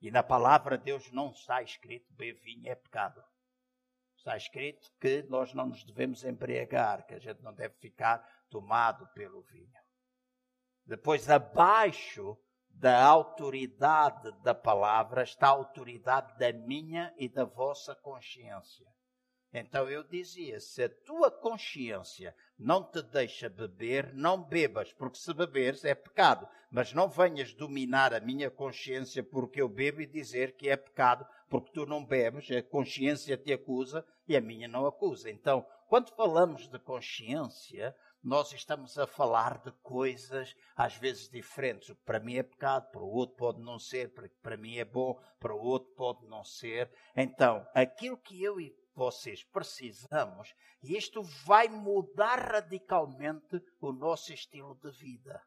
e na palavra de Deus não está escrito beber vinho é pecado. Está escrito que nós não nos devemos embriagar, que a gente não deve ficar tomado pelo vinho. Depois, abaixo da autoridade da palavra está a autoridade da minha e da vossa consciência. Então eu dizia: se a tua consciência não te deixa beber, não bebas, porque se beberes é pecado. Mas não venhas dominar a minha consciência porque eu bebo e dizer que é pecado, porque tu não bebes, a consciência te acusa e a minha não acusa. Então, quando falamos de consciência, nós estamos a falar de coisas às vezes diferentes. Para mim é pecado, para o outro pode não ser, para, para mim é bom, para o outro pode não ser. Então, aquilo que eu e vocês precisamos, e isto vai mudar radicalmente o nosso estilo de vida.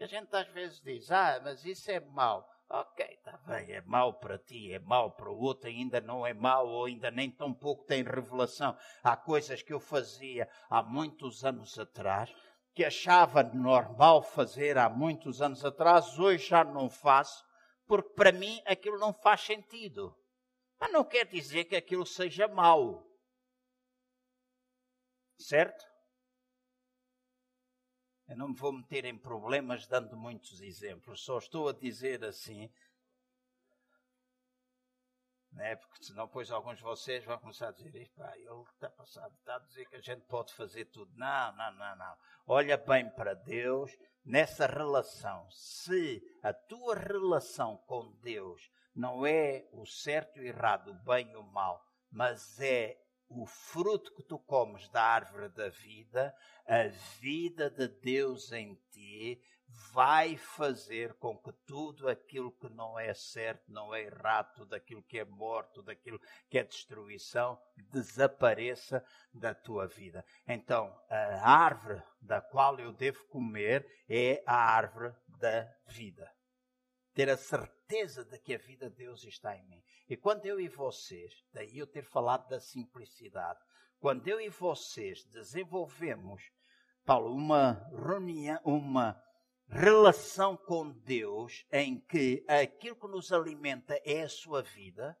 A gente às vezes diz, ah, mas isso é mau. Ok, está bem, é mau para ti, é mau para o outro, ainda não é mau, ou ainda nem tão pouco tem revelação. Há coisas que eu fazia há muitos anos atrás, que achava normal fazer há muitos anos atrás, hoje já não faço, porque para mim aquilo não faz sentido. Mas não quer dizer que aquilo seja mau. Certo? Eu não me vou meter em problemas dando muitos exemplos, só estou a dizer assim, né? porque senão depois alguns de vocês vão começar a dizer, pá, ele está passado, está a dizer que a gente pode fazer tudo. Não, não, não, não. Olha bem para Deus nessa relação. Se a tua relação com Deus não é o certo e o errado, o bem e o mal, mas é o fruto que tu comes da árvore da vida, a vida de Deus em ti, vai fazer com que tudo aquilo que não é certo, não é errado, tudo aquilo que é morto, daquilo que é destruição, desapareça da tua vida. Então, a árvore da qual eu devo comer é a árvore da vida ter a certeza de que a vida de Deus está em mim. E quando eu e vocês, daí eu ter falado da simplicidade, quando eu e vocês desenvolvemos, Paulo, uma reunião, uma relação com Deus em que aquilo que nos alimenta é a sua vida,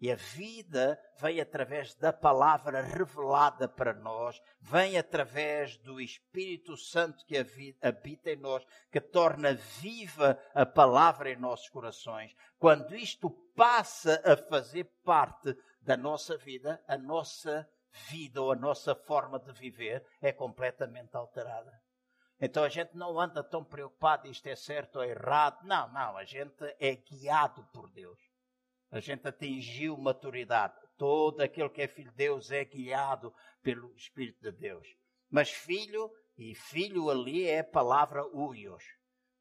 e a vida vem através da palavra revelada para nós, vem através do Espírito Santo que habita em nós, que torna viva a palavra em nossos corações. Quando isto passa a fazer parte da nossa vida, a nossa vida ou a nossa forma de viver é completamente alterada. Então a gente não anda tão preocupado, isto é certo ou errado. Não, não, a gente é guiado por Deus a gente atingiu maturidade. Todo aquele que é filho de Deus é guiado pelo Espírito de Deus. Mas filho, e filho ali é a palavra uios.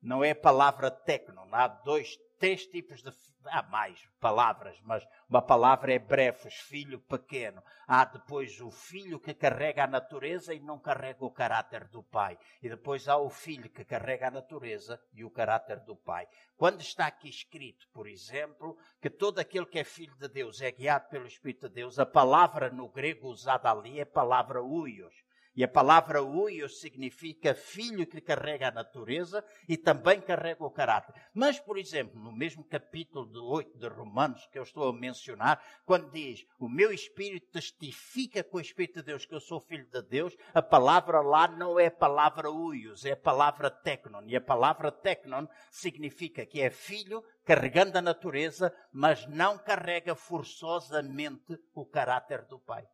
Não é a palavra tecno. Há dois, três tipos de. Há mais palavras, mas uma palavra é brefos, filho pequeno. Há depois o filho que carrega a natureza e não carrega o caráter do pai. E depois há o filho que carrega a natureza e o caráter do pai. Quando está aqui escrito, por exemplo, que todo aquele que é filho de Deus é guiado pelo Espírito de Deus, a palavra no grego usada ali é a palavra uios e a palavra uio significa filho que carrega a natureza e também carrega o caráter. Mas, por exemplo, no mesmo capítulo de 8 de Romanos que eu estou a mencionar, quando diz o meu espírito testifica com o Espírito de Deus que eu sou filho de Deus, a palavra lá não é a palavra uios, é a palavra tecnon. E a palavra tecnon significa que é filho carregando a natureza, mas não carrega forçosamente o caráter do pai.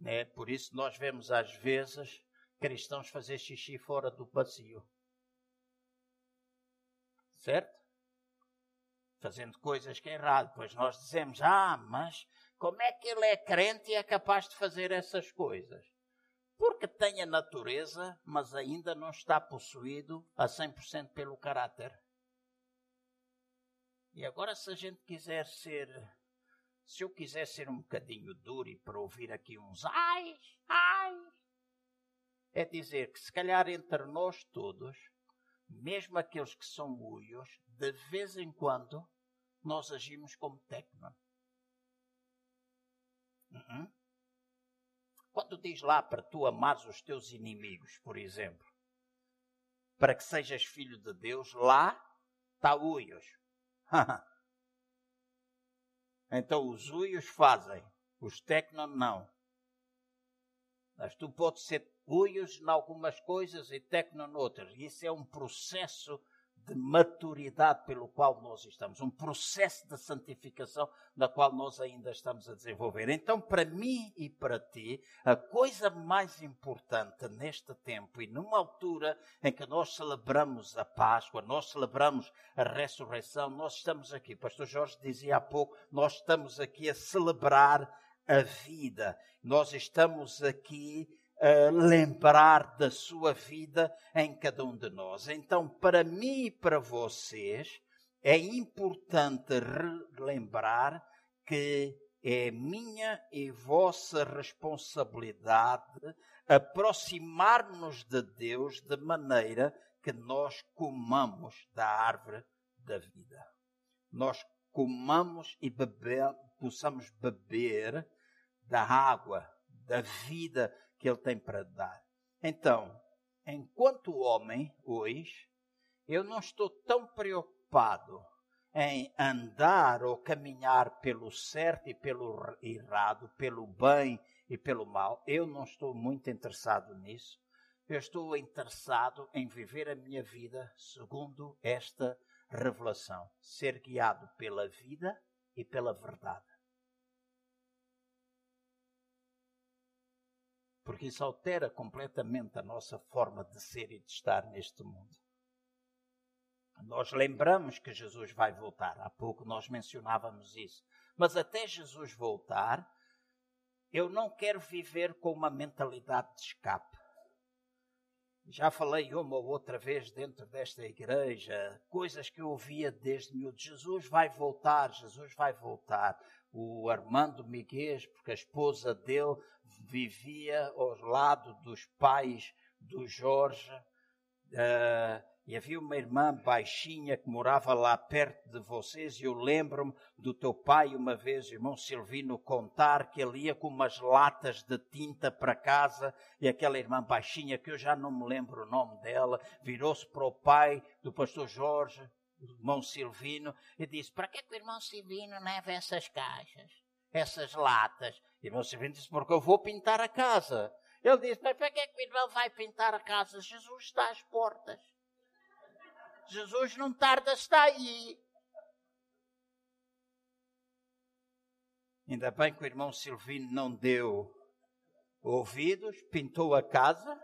Né? Por isso nós vemos às vezes cristãos fazer xixi fora do vazio. Certo? Fazendo coisas que é errado. Pois nós dizemos, ah, mas como é que ele é crente e é capaz de fazer essas coisas? Porque tem a natureza, mas ainda não está possuído a 100% pelo caráter. E agora, se a gente quiser ser se eu quiser ser um bocadinho duro e para ouvir aqui uns ai, ai, é dizer que se calhar entre nós todos, mesmo aqueles que são muios, de vez em quando nós agimos como tecno. Uhum. Quando diz lá para tu amares os teus inimigos, por exemplo, para que sejas filho de Deus, lá está uios. Então os uios fazem, os tecnon não. Mas tu podes ser uios em algumas coisas e tecnon noutras. Isso é um processo de maturidade pelo qual nós estamos, um processo de santificação na qual nós ainda estamos a desenvolver. Então, para mim e para ti, a coisa mais importante neste tempo e numa altura em que nós celebramos a Páscoa, nós celebramos a ressurreição, nós estamos aqui, pastor Jorge dizia há pouco, nós estamos aqui a celebrar a vida. Nós estamos aqui uh, lembrar da sua vida em cada um de nós. Então, para mim e para vocês, é importante relembrar que é minha e vossa responsabilidade aproximar-nos de Deus de maneira que nós comamos da árvore da vida. Nós comamos e possamos beber da água, da vida que ele tem para dar. Então, enquanto homem, hoje, eu não estou tão preocupado em andar ou caminhar pelo certo e pelo errado, pelo bem e pelo mal. Eu não estou muito interessado nisso. Eu estou interessado em viver a minha vida segundo esta revelação, ser guiado pela vida e pela verdade. Porque isso altera completamente a nossa forma de ser e de estar neste mundo. Nós lembramos que Jesus vai voltar, há pouco nós mencionávamos isso, mas até Jesus voltar, eu não quero viver com uma mentalidade de escape. Já falei uma ou outra vez dentro desta igreja, coisas que eu ouvia desde miúdo. Jesus vai voltar, Jesus vai voltar. O Armando Miguel, porque a esposa dele vivia ao lado dos pais do Jorge. Uh, e havia uma irmã baixinha que morava lá perto de vocês, e eu lembro-me do teu pai, uma vez, irmão Silvino, contar que ele ia com umas latas de tinta para casa, e aquela irmã baixinha, que eu já não me lembro o nome dela, virou-se para o pai do pastor Jorge, irmão Silvino, e disse: Para que, que o irmão Silvino leva essas caixas, essas latas? E o irmão Silvino disse: Porque eu vou pintar a casa. Ele disse: Mas para que, que o irmão vai pintar a casa? Jesus está às portas. Jesus não tarda, está aí. Ainda bem que o irmão Silvino não deu ouvidos, pintou a casa.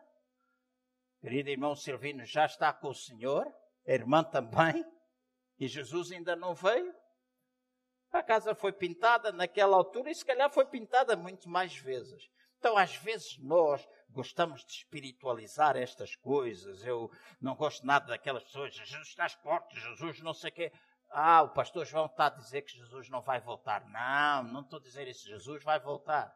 Querido irmão Silvino já está com o Senhor, a irmã também, e Jesus ainda não veio. A casa foi pintada naquela altura e se calhar foi pintada muito mais vezes. Então, às vezes, nós gostamos de espiritualizar estas coisas. Eu não gosto nada daquelas pessoas, Jesus está às portas, Jesus não sei o quê. Ah, o pastor João está a dizer que Jesus não vai voltar. Não, não estou a dizer isso. Jesus vai voltar.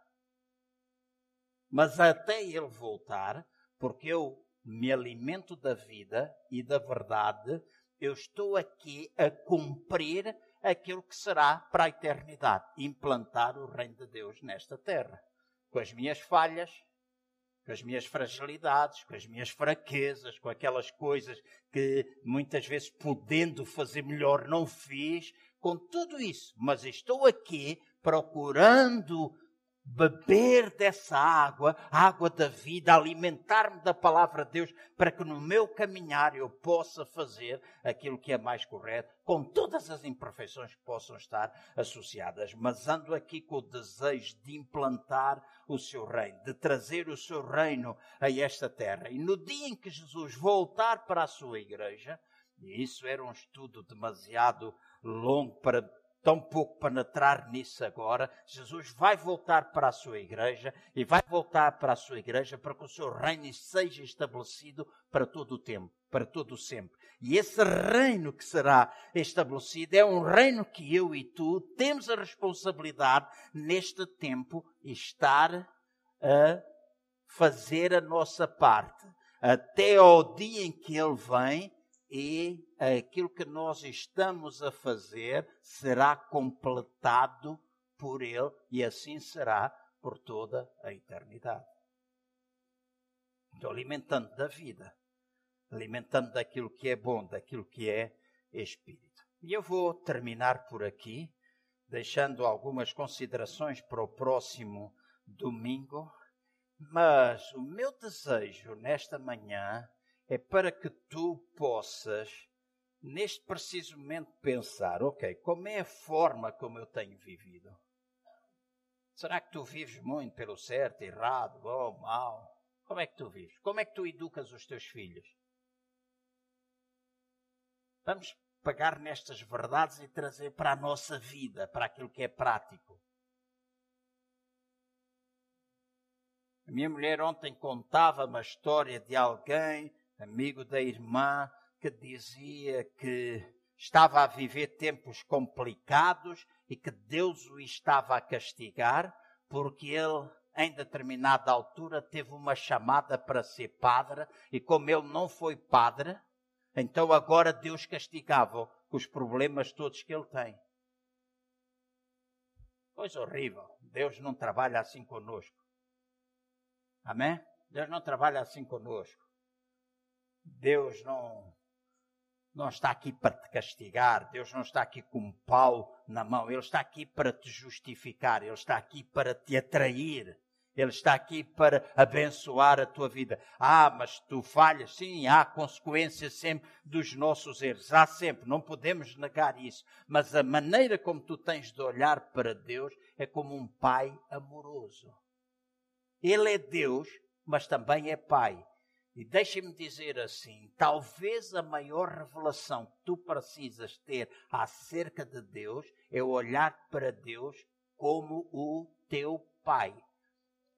Mas até ele voltar, porque eu me alimento da vida e da verdade, eu estou aqui a cumprir aquilo que será para a eternidade implantar o reino de Deus nesta terra. Com as minhas falhas, com as minhas fragilidades, com as minhas fraquezas, com aquelas coisas que muitas vezes podendo fazer melhor não fiz, com tudo isso, mas estou aqui procurando beber dessa água, água da vida, alimentar-me da palavra de Deus, para que no meu caminhar eu possa fazer aquilo que é mais correto, com todas as imperfeições que possam estar associadas, mas ando aqui com o desejo de implantar o seu reino, de trazer o seu reino a esta terra. E no dia em que Jesus voltar para a sua igreja, e isso era um estudo demasiado longo para tão pouco penetrar nisso agora. Jesus vai voltar para a sua igreja e vai voltar para a sua igreja para que o seu reino seja estabelecido para todo o tempo, para todo o sempre. E esse reino que será estabelecido é um reino que eu e tu temos a responsabilidade neste tempo estar a fazer a nossa parte até ao dia em que ele vem e aquilo que nós estamos a fazer será completado por Ele e assim será por toda a eternidade. Então, alimentando da vida, alimentando daquilo que é bom, daquilo que é espírito. E eu vou terminar por aqui, deixando algumas considerações para o próximo domingo, mas o meu desejo nesta manhã é para que tu possas, neste preciso momento, pensar: ok, como é a forma como eu tenho vivido? Será que tu vives muito pelo certo, errado, bom, mal? Como é que tu vives? Como é que tu educas os teus filhos? Vamos pegar nestas verdades e trazer para a nossa vida, para aquilo que é prático. A minha mulher ontem contava uma história de alguém amigo da irmã, que dizia que estava a viver tempos complicados e que Deus o estava a castigar porque ele, em determinada altura, teve uma chamada para ser padre e, como ele não foi padre, então agora Deus castigava com os problemas todos que ele tem. Coisa horrível. Deus não trabalha assim conosco. Amém? Deus não trabalha assim conosco. Deus não, não está aqui para te castigar, Deus não está aqui com um pau na mão, Ele está aqui para te justificar, Ele está aqui para te atrair. Ele está aqui para abençoar a tua vida. Ah, mas tu falhas. Sim, há consequências sempre dos nossos erros. Há sempre, não podemos negar isso. Mas a maneira como tu tens de olhar para Deus é como um pai amoroso. Ele é Deus, mas também é pai. E deixe-me dizer assim: talvez a maior revelação que tu precisas ter acerca de Deus é olhar para Deus como o teu Pai.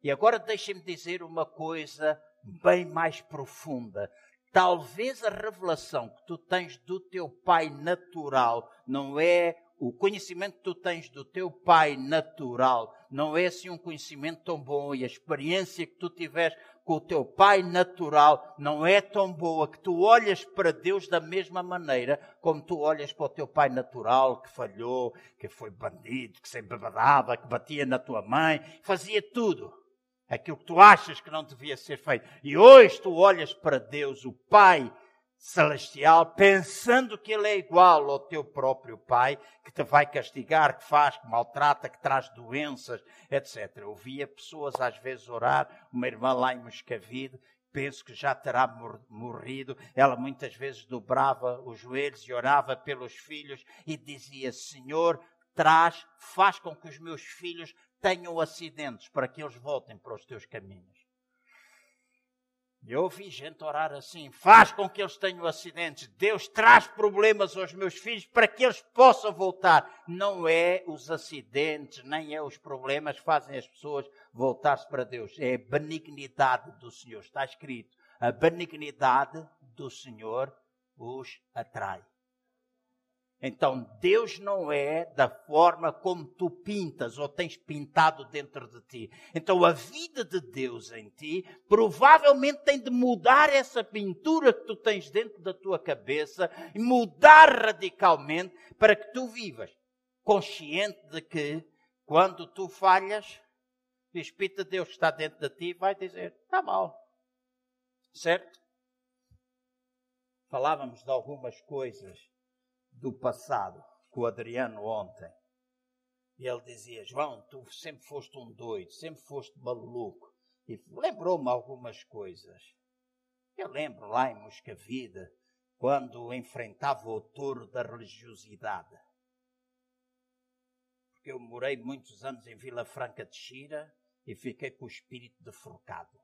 E agora deixe-me dizer uma coisa bem mais profunda. Talvez a revelação que tu tens do teu Pai natural não é o conhecimento que tu tens do teu pai natural não é assim um conhecimento tão bom e a experiência que tu tiveres com o teu pai natural não é tão boa que tu olhas para Deus da mesma maneira como tu olhas para o teu pai natural que falhou, que foi bandido, que sempre bebedava, que batia na tua mãe, fazia tudo. Aquilo que tu achas que não devia ser feito. E hoje tu olhas para Deus, o Pai celestial, pensando que ele é igual ao teu próprio pai, que te vai castigar, que faz, que maltrata, que traz doenças, etc. Eu via pessoas às vezes orar, uma irmã lá em Moscavide, penso que já terá morrido, ela muitas vezes dobrava os joelhos e orava pelos filhos e dizia: Senhor, traz, faz com que os meus filhos tenham acidentes para que eles voltem para os teus caminhos. Eu ouvi gente orar assim: faz com que eles tenham acidentes. Deus traz problemas aos meus filhos para que eles possam voltar. Não é os acidentes, nem é os problemas que fazem as pessoas voltar-se para Deus. É a benignidade do Senhor. Está escrito: a benignidade do Senhor os atrai. Então, Deus não é da forma como tu pintas ou tens pintado dentro de ti. Então, a vida de Deus em ti provavelmente tem de mudar essa pintura que tu tens dentro da tua cabeça e mudar radicalmente para que tu vivas consciente de que quando tu falhas, o Espírito de Deus está dentro de ti vai dizer: está mal. Certo? Falávamos de algumas coisas do passado com o Adriano ontem. E ele dizia: João, tu sempre foste um doido, sempre foste maluco. E lembrou-me algumas coisas. Eu lembro lá em Moscavida, quando enfrentava o touro da religiosidade. Porque eu morei muitos anos em Vila Franca de Xira e fiquei com o espírito defrocado.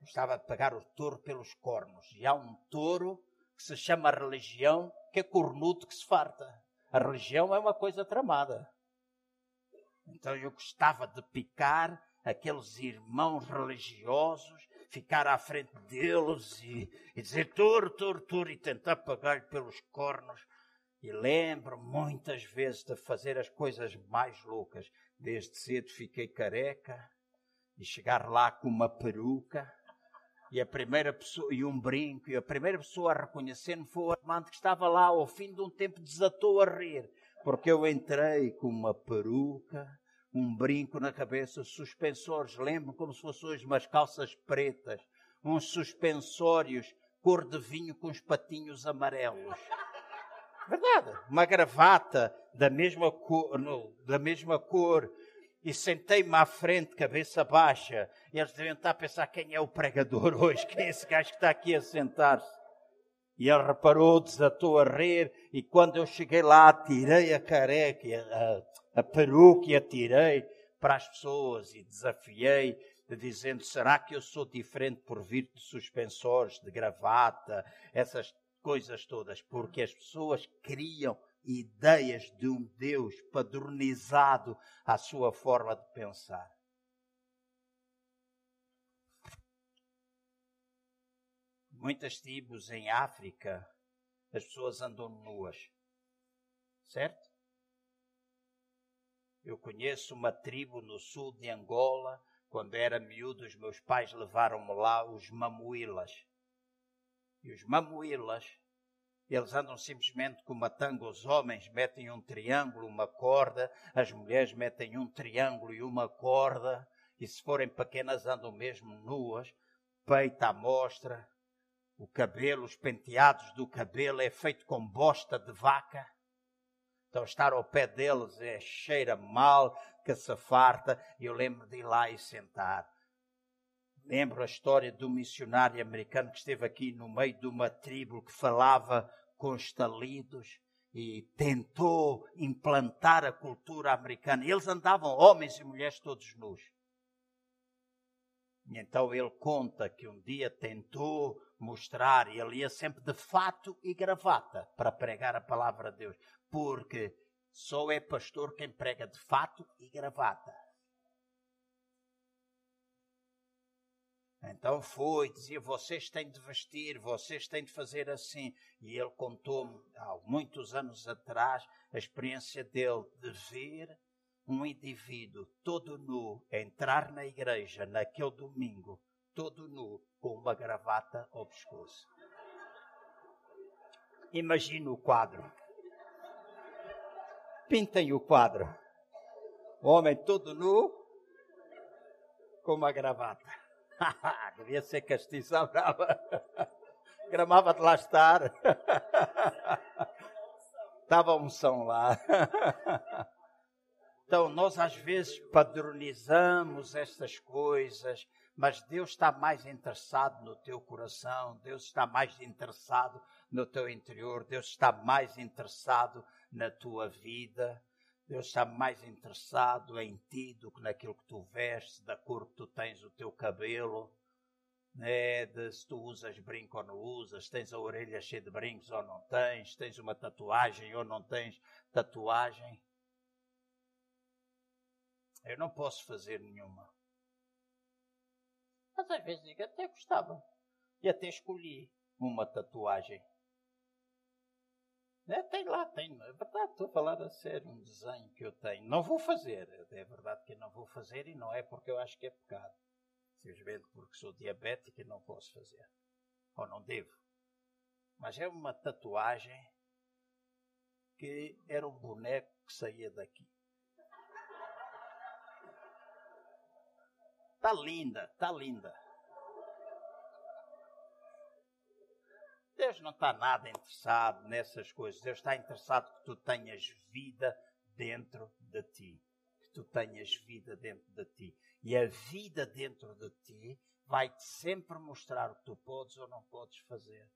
Gostava de pegar o touro pelos cornos. E há um touro que se chama religião, que é cornuto que se farta. A religião é uma coisa tramada. Então eu gostava de picar aqueles irmãos religiosos, ficar à frente deles e, e dizer tur, tur, tur, e tentar pagar-lhe pelos cornos. E lembro muitas vezes de fazer as coisas mais loucas. Desde cedo fiquei careca e chegar lá com uma peruca e a primeira pessoa, e um brinco, e a primeira pessoa a reconhecer-me foi o Armando que estava lá, ao fim de um tempo desatou a rir, porque eu entrei com uma peruca, um brinco na cabeça, suspensores, lembro como se fossem hoje umas calças pretas, uns suspensórios cor de vinho com os patinhos amarelos. Verdade, uma gravata da mesma cor, no, da mesma cor e sentei-me à frente, cabeça baixa. E eles deviam estar a pensar quem é o pregador hoje, quem é esse gajo que está aqui a sentar-se. E ele reparou, desatou a rir, e quando eu cheguei lá, tirei a careca, a, a peruca e atirei para as pessoas e desafiei, dizendo: será que eu sou diferente por vir de suspensores, de gravata, essas coisas todas? Porque as pessoas criam ideias de um Deus padronizado à sua forma de pensar. Muitas tribos em África, as pessoas andam nuas. Certo? Eu conheço uma tribo no sul de Angola. Quando era miúdo, os meus pais levaram-me lá os mamuilas. E os mamuilas eles andam simplesmente com uma tanga. Os homens metem um triângulo, uma corda. As mulheres metem um triângulo e uma corda. E se forem pequenas, andam mesmo nuas. Peito à mostra. O cabelo, os penteados do cabelo é feito com bosta de vaca. Então estar ao pé deles é cheira mal, que se farta. E eu lembro de ir lá e sentar. Lembro a história do missionário americano que esteve aqui no meio de uma tribo que falava com estalidos e tentou implantar a cultura americana. Eles andavam, homens e mulheres, todos nus. E então ele conta que um dia tentou mostrar, e ele ia sempre de fato e gravata para pregar a palavra de Deus, porque só é pastor quem prega de fato e gravata. Então foi, dizia: vocês têm de vestir, vocês têm de fazer assim. E ele contou-me, há muitos anos atrás, a experiência dele de ver um indivíduo todo nu entrar na igreja naquele domingo, todo nu, com uma gravata ao pescoço. Imagina o quadro. Pintem o quadro. O homem todo nu, com uma gravata. Devia ser castiça brava. Gramava de lá estar. Estava som lá. Então, nós às vezes padronizamos estas coisas, mas Deus está mais interessado no teu coração, Deus está mais interessado no teu interior, Deus está mais interessado na tua vida. Deus está mais interessado em ti do que naquilo que tu vestes, da cor que tu tens o teu cabelo. né, de se tu usas brinco ou não usas, tens a orelha cheia de brincos ou não tens, tens uma tatuagem ou não tens tatuagem. Eu não posso fazer nenhuma. Mas às vezes digo, até gostava. E até escolhi uma tatuagem. É, tem lá, tem. É verdade, estou a falar a sério, um desenho que eu tenho. Não vou fazer. É verdade que não vou fazer e não é porque eu acho que é pecado. Simplesmente porque sou diabético e não posso fazer. Ou não devo. Mas é uma tatuagem que era um boneco que saía daqui. Está linda, está linda. Deus não está nada interessado nessas coisas. Deus está interessado que tu tenhas vida dentro de ti. Que tu tenhas vida dentro de ti. E a vida dentro de ti vai-te sempre mostrar o que tu podes ou não podes fazer.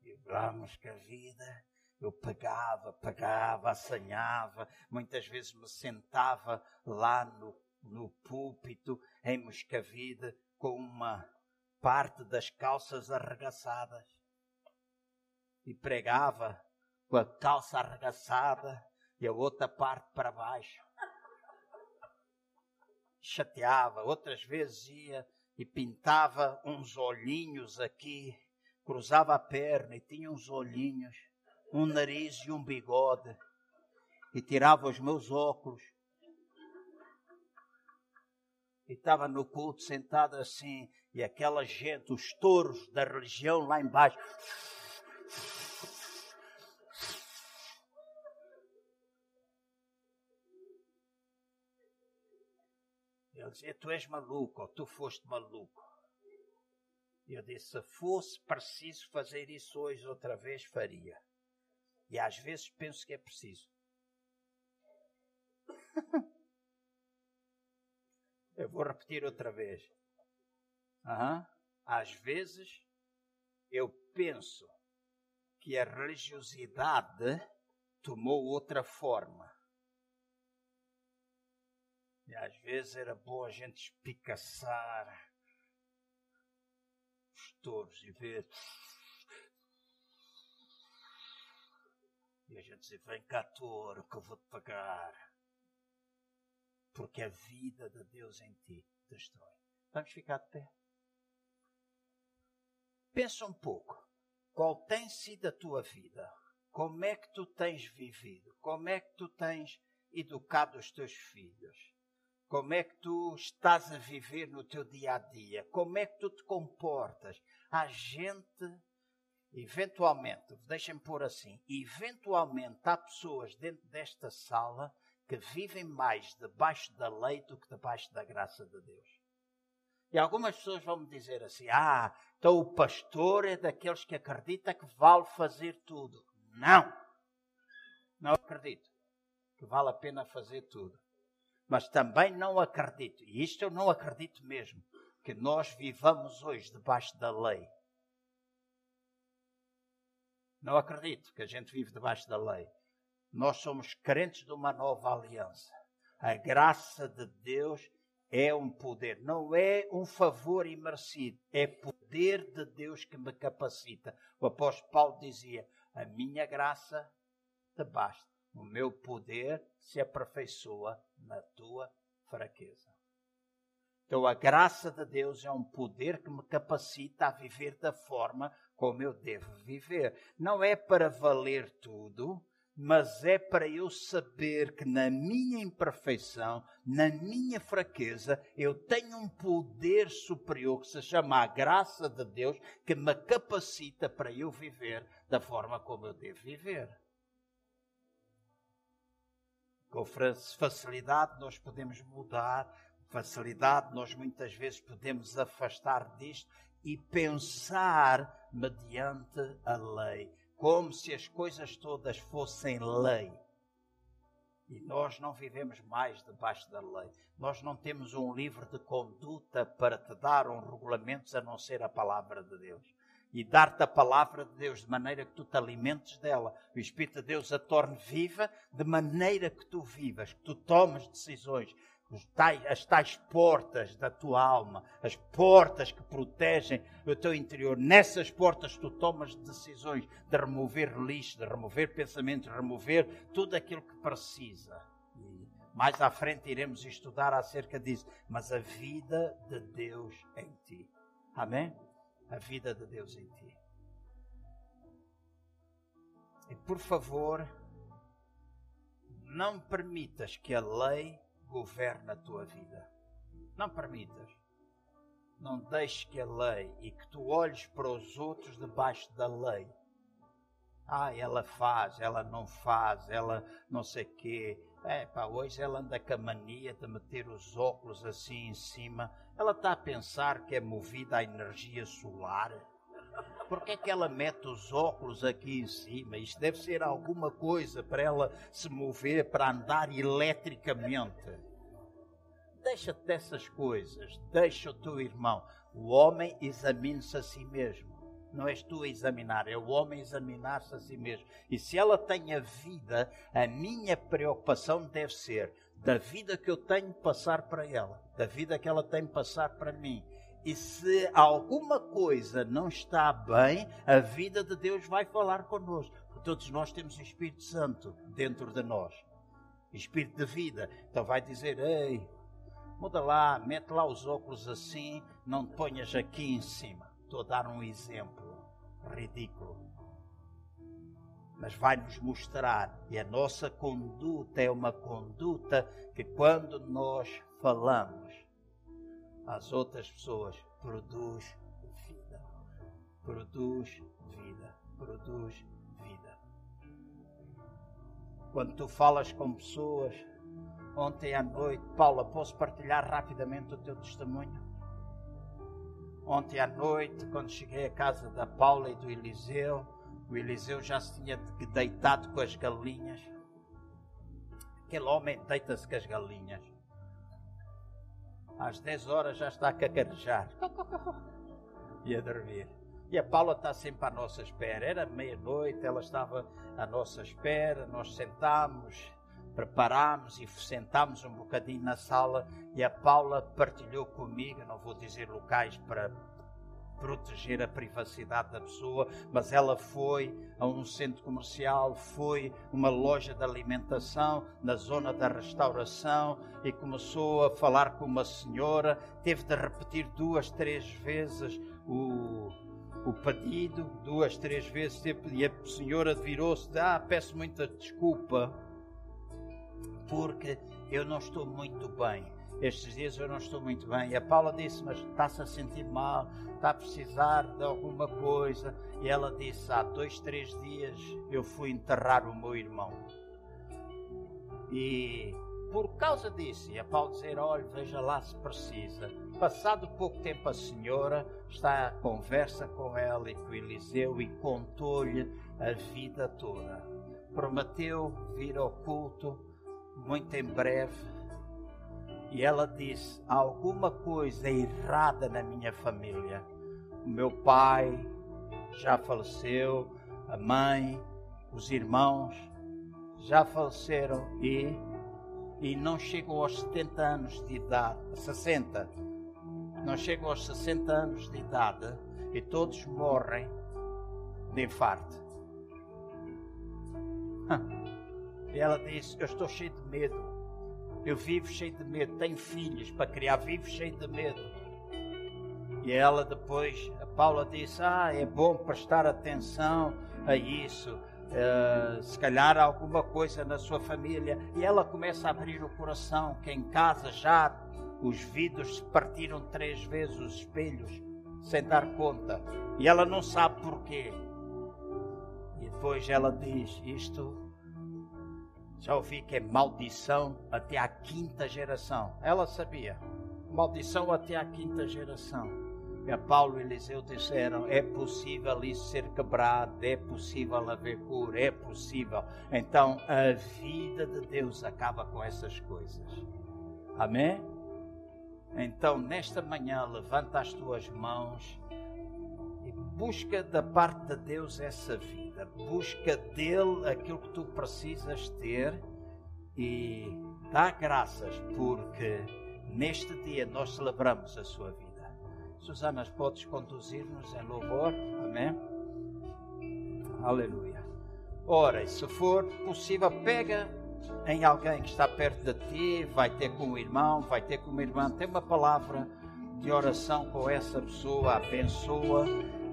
E vamos que a vida eu pegava, pegava, assanhava, muitas vezes me sentava lá no, no púlpito em Moscavide com uma parte das calças arregaçadas e pregava com a calça arregaçada e a outra parte para baixo. Chateava, outras vezes ia e pintava uns olhinhos aqui, cruzava a perna e tinha uns olhinhos, um nariz e um bigode, e tirava os meus óculos. E estava no culto sentado assim, e aquela gente, os touros da religião lá embaixo, Ele dizia, tu és maluco, ou tu foste maluco. Eu disse, se fosse preciso fazer isso hoje outra vez, faria. E às vezes penso que é preciso. eu vou repetir outra vez. Uhum. Às vezes eu penso que a religiosidade tomou outra forma. E às vezes era bom a gente espicaçar os touros e ver. E a gente dizer: Vem cá, touro, que eu vou te pagar. Porque a vida de Deus em ti destrói. Vamos ficar de pé. Pensa um pouco. Qual tem sido a tua vida? Como é que tu tens vivido? Como é que tu tens educado os teus filhos? Como é que tu estás a viver no teu dia a dia? Como é que tu te comportas? Há gente, eventualmente, deixem-me pôr assim, eventualmente há pessoas dentro desta sala que vivem mais debaixo da lei do que debaixo da graça de Deus. E algumas pessoas vão me dizer assim: ah, então o pastor é daqueles que acredita que vale fazer tudo. Não! Não acredito que vale a pena fazer tudo. Mas também não acredito, e isto eu não acredito mesmo, que nós vivamos hoje debaixo da lei. Não acredito que a gente vive debaixo da lei. Nós somos crentes de uma nova aliança. A graça de Deus é um poder, não é um favor imerecido, é poder de Deus que me capacita. O apóstolo Paulo dizia: A minha graça te basta. O meu poder se aperfeiçoa na tua fraqueza. Então, a graça de Deus é um poder que me capacita a viver da forma como eu devo viver. Não é para valer tudo, mas é para eu saber que na minha imperfeição, na minha fraqueza, eu tenho um poder superior que se chama a graça de Deus, que me capacita para eu viver da forma como eu devo viver. Com facilidade nós podemos mudar, facilidade nós muitas vezes podemos afastar disto e pensar mediante a lei, como se as coisas todas fossem lei. E nós não vivemos mais debaixo da lei. Nós não temos um livro de conduta para te dar um regulamento a não ser a palavra de Deus e dar-te a palavra de Deus de maneira que tu te alimentes dela. O Espírito de Deus a torne viva de maneira que tu vivas, que tu tomes decisões as tais portas da tua alma, as portas que protegem o teu interior. Nessas portas tu tomas decisões de remover lixo, de remover pensamentos, de remover tudo aquilo que precisa. E mais à frente iremos estudar acerca disso. Mas a vida de Deus em ti. Amém? A vida de Deus em ti. E por favor, não permitas que a lei governe a tua vida. Não permitas. Não deixes que a lei e que tu olhes para os outros debaixo da lei. Ah, ela faz, ela não faz, ela não sei quê. É, pá, hoje ela anda com a mania de meter os óculos assim em cima. Ela está a pensar que é movida à energia solar. Por que é que ela mete os óculos aqui em cima? Isto deve ser alguma coisa para ela se mover, para andar eletricamente. Deixa-te dessas coisas, deixa o teu irmão. O homem examine-se a si mesmo. Não és tu a examinar, é o homem examinar-se a si mesmo. E se ela tem a vida, a minha preocupação deve ser da vida que eu tenho passar para ela, da vida que ela tem passar para mim. E se alguma coisa não está bem, a vida de Deus vai falar connosco. Porque todos nós temos o Espírito Santo dentro de nós. Espírito de vida. Então vai dizer: Ei, muda lá, mete lá os óculos assim, não te ponhas aqui em cima. Estou a dar um exemplo ridículo. Mas vai nos mostrar, e a nossa conduta é uma conduta que quando nós falamos, às outras pessoas. Produz vida. Produz vida. Produz vida. Quando tu falas com pessoas, ontem à noite, Paula, posso partilhar rapidamente o teu testemunho? Ontem à noite, quando cheguei à casa da Paula e do Eliseu, o Eliseu já se tinha deitado com as galinhas. Aquele homem deita-se com as galinhas às 10 horas já está a cacarejar e a dormir. E a Paula está sempre à nossa espera. Era meia-noite, ela estava à nossa espera, nós sentámos, preparámos e sentámos um bocadinho na sala e a Paula partilhou comigo, não vou dizer locais para proteger a privacidade da pessoa, mas ela foi a um centro comercial, foi uma loja de alimentação na zona da restauração e começou a falar com uma senhora, teve de repetir duas, três vezes o, o pedido, duas, três vezes, e a senhora virou-se, ah, peço muita desculpa, porque eu não estou muito bem estes dias eu não estou muito bem. E a Paula disse, mas está-se a sentir mal, está a precisar de alguma coisa. E ela disse, há dois, três dias eu fui enterrar o meu irmão. E por causa disso, e a Paula dizer, olha, veja lá se precisa. Passado pouco tempo a senhora está a conversa com ela e com Eliseu e contou-lhe a vida toda. Prometeu vir ao culto muito em breve e ela disse: há alguma coisa errada na minha família. O meu pai já faleceu, a mãe, os irmãos já faleceram e, e não chegam aos 70 anos de idade, 60. Não chegam aos 60 anos de idade e todos morrem de infarto. E ela disse: Eu estou cheio de medo. Eu vivo cheio de medo, tenho filhos para criar, vivo cheio de medo. E ela depois, a Paula disse: Ah, é bom prestar atenção a isso. Uh, se calhar alguma coisa na sua família. E ela começa a abrir o coração, que em casa já os vidros se partiram três vezes, os espelhos, sem dar conta. E ela não sabe porquê. E depois ela diz: Isto já ouvi que é maldição até a quinta geração. Ela sabia. Maldição até a quinta geração. E a Paulo e Eliseu disseram: é possível isso ser quebrado, é possível haver cura, é possível. Então a vida de Deus acaba com essas coisas. Amém? Então, nesta manhã, levanta as tuas mãos e busca da parte de Deus essa vida vida, busca dele aquilo que tu precisas ter e Dá graças porque neste dia nós celebramos a sua vida. Susanas, podes conduzir-nos em louvor? Amém? Aleluia. Ora, se for possível, pega em alguém que está perto de ti, vai ter com o irmão, vai ter com uma irmã, tem uma palavra de oração com essa pessoa, abençoa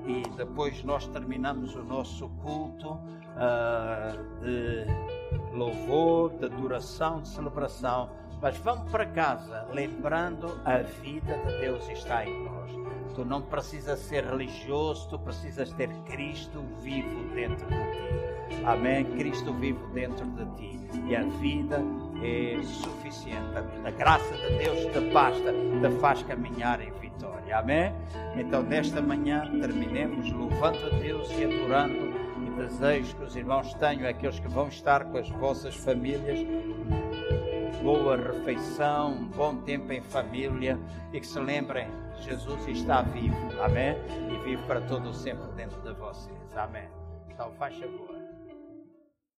e depois nós terminamos o nosso culto uh, de louvor, de adoração, de celebração. Mas vamos para casa lembrando a vida de Deus está em nós. Tu não precisas ser religioso, tu precisas ter Cristo vivo dentro de ti. Amém? Cristo vivo dentro de ti. E a vida é suficiente. A graça de Deus te basta, te faz caminhar em vitória. Amém? Então, nesta manhã, terminemos louvando a Deus e adorando. E desejo que os irmãos tenham, aqueles que vão estar com as vossas famílias, boa refeição, um bom tempo em família e que se lembrem, Jesus está vivo, amém? E vive para todo sempre dentro de vocês, amém? Então faz favor.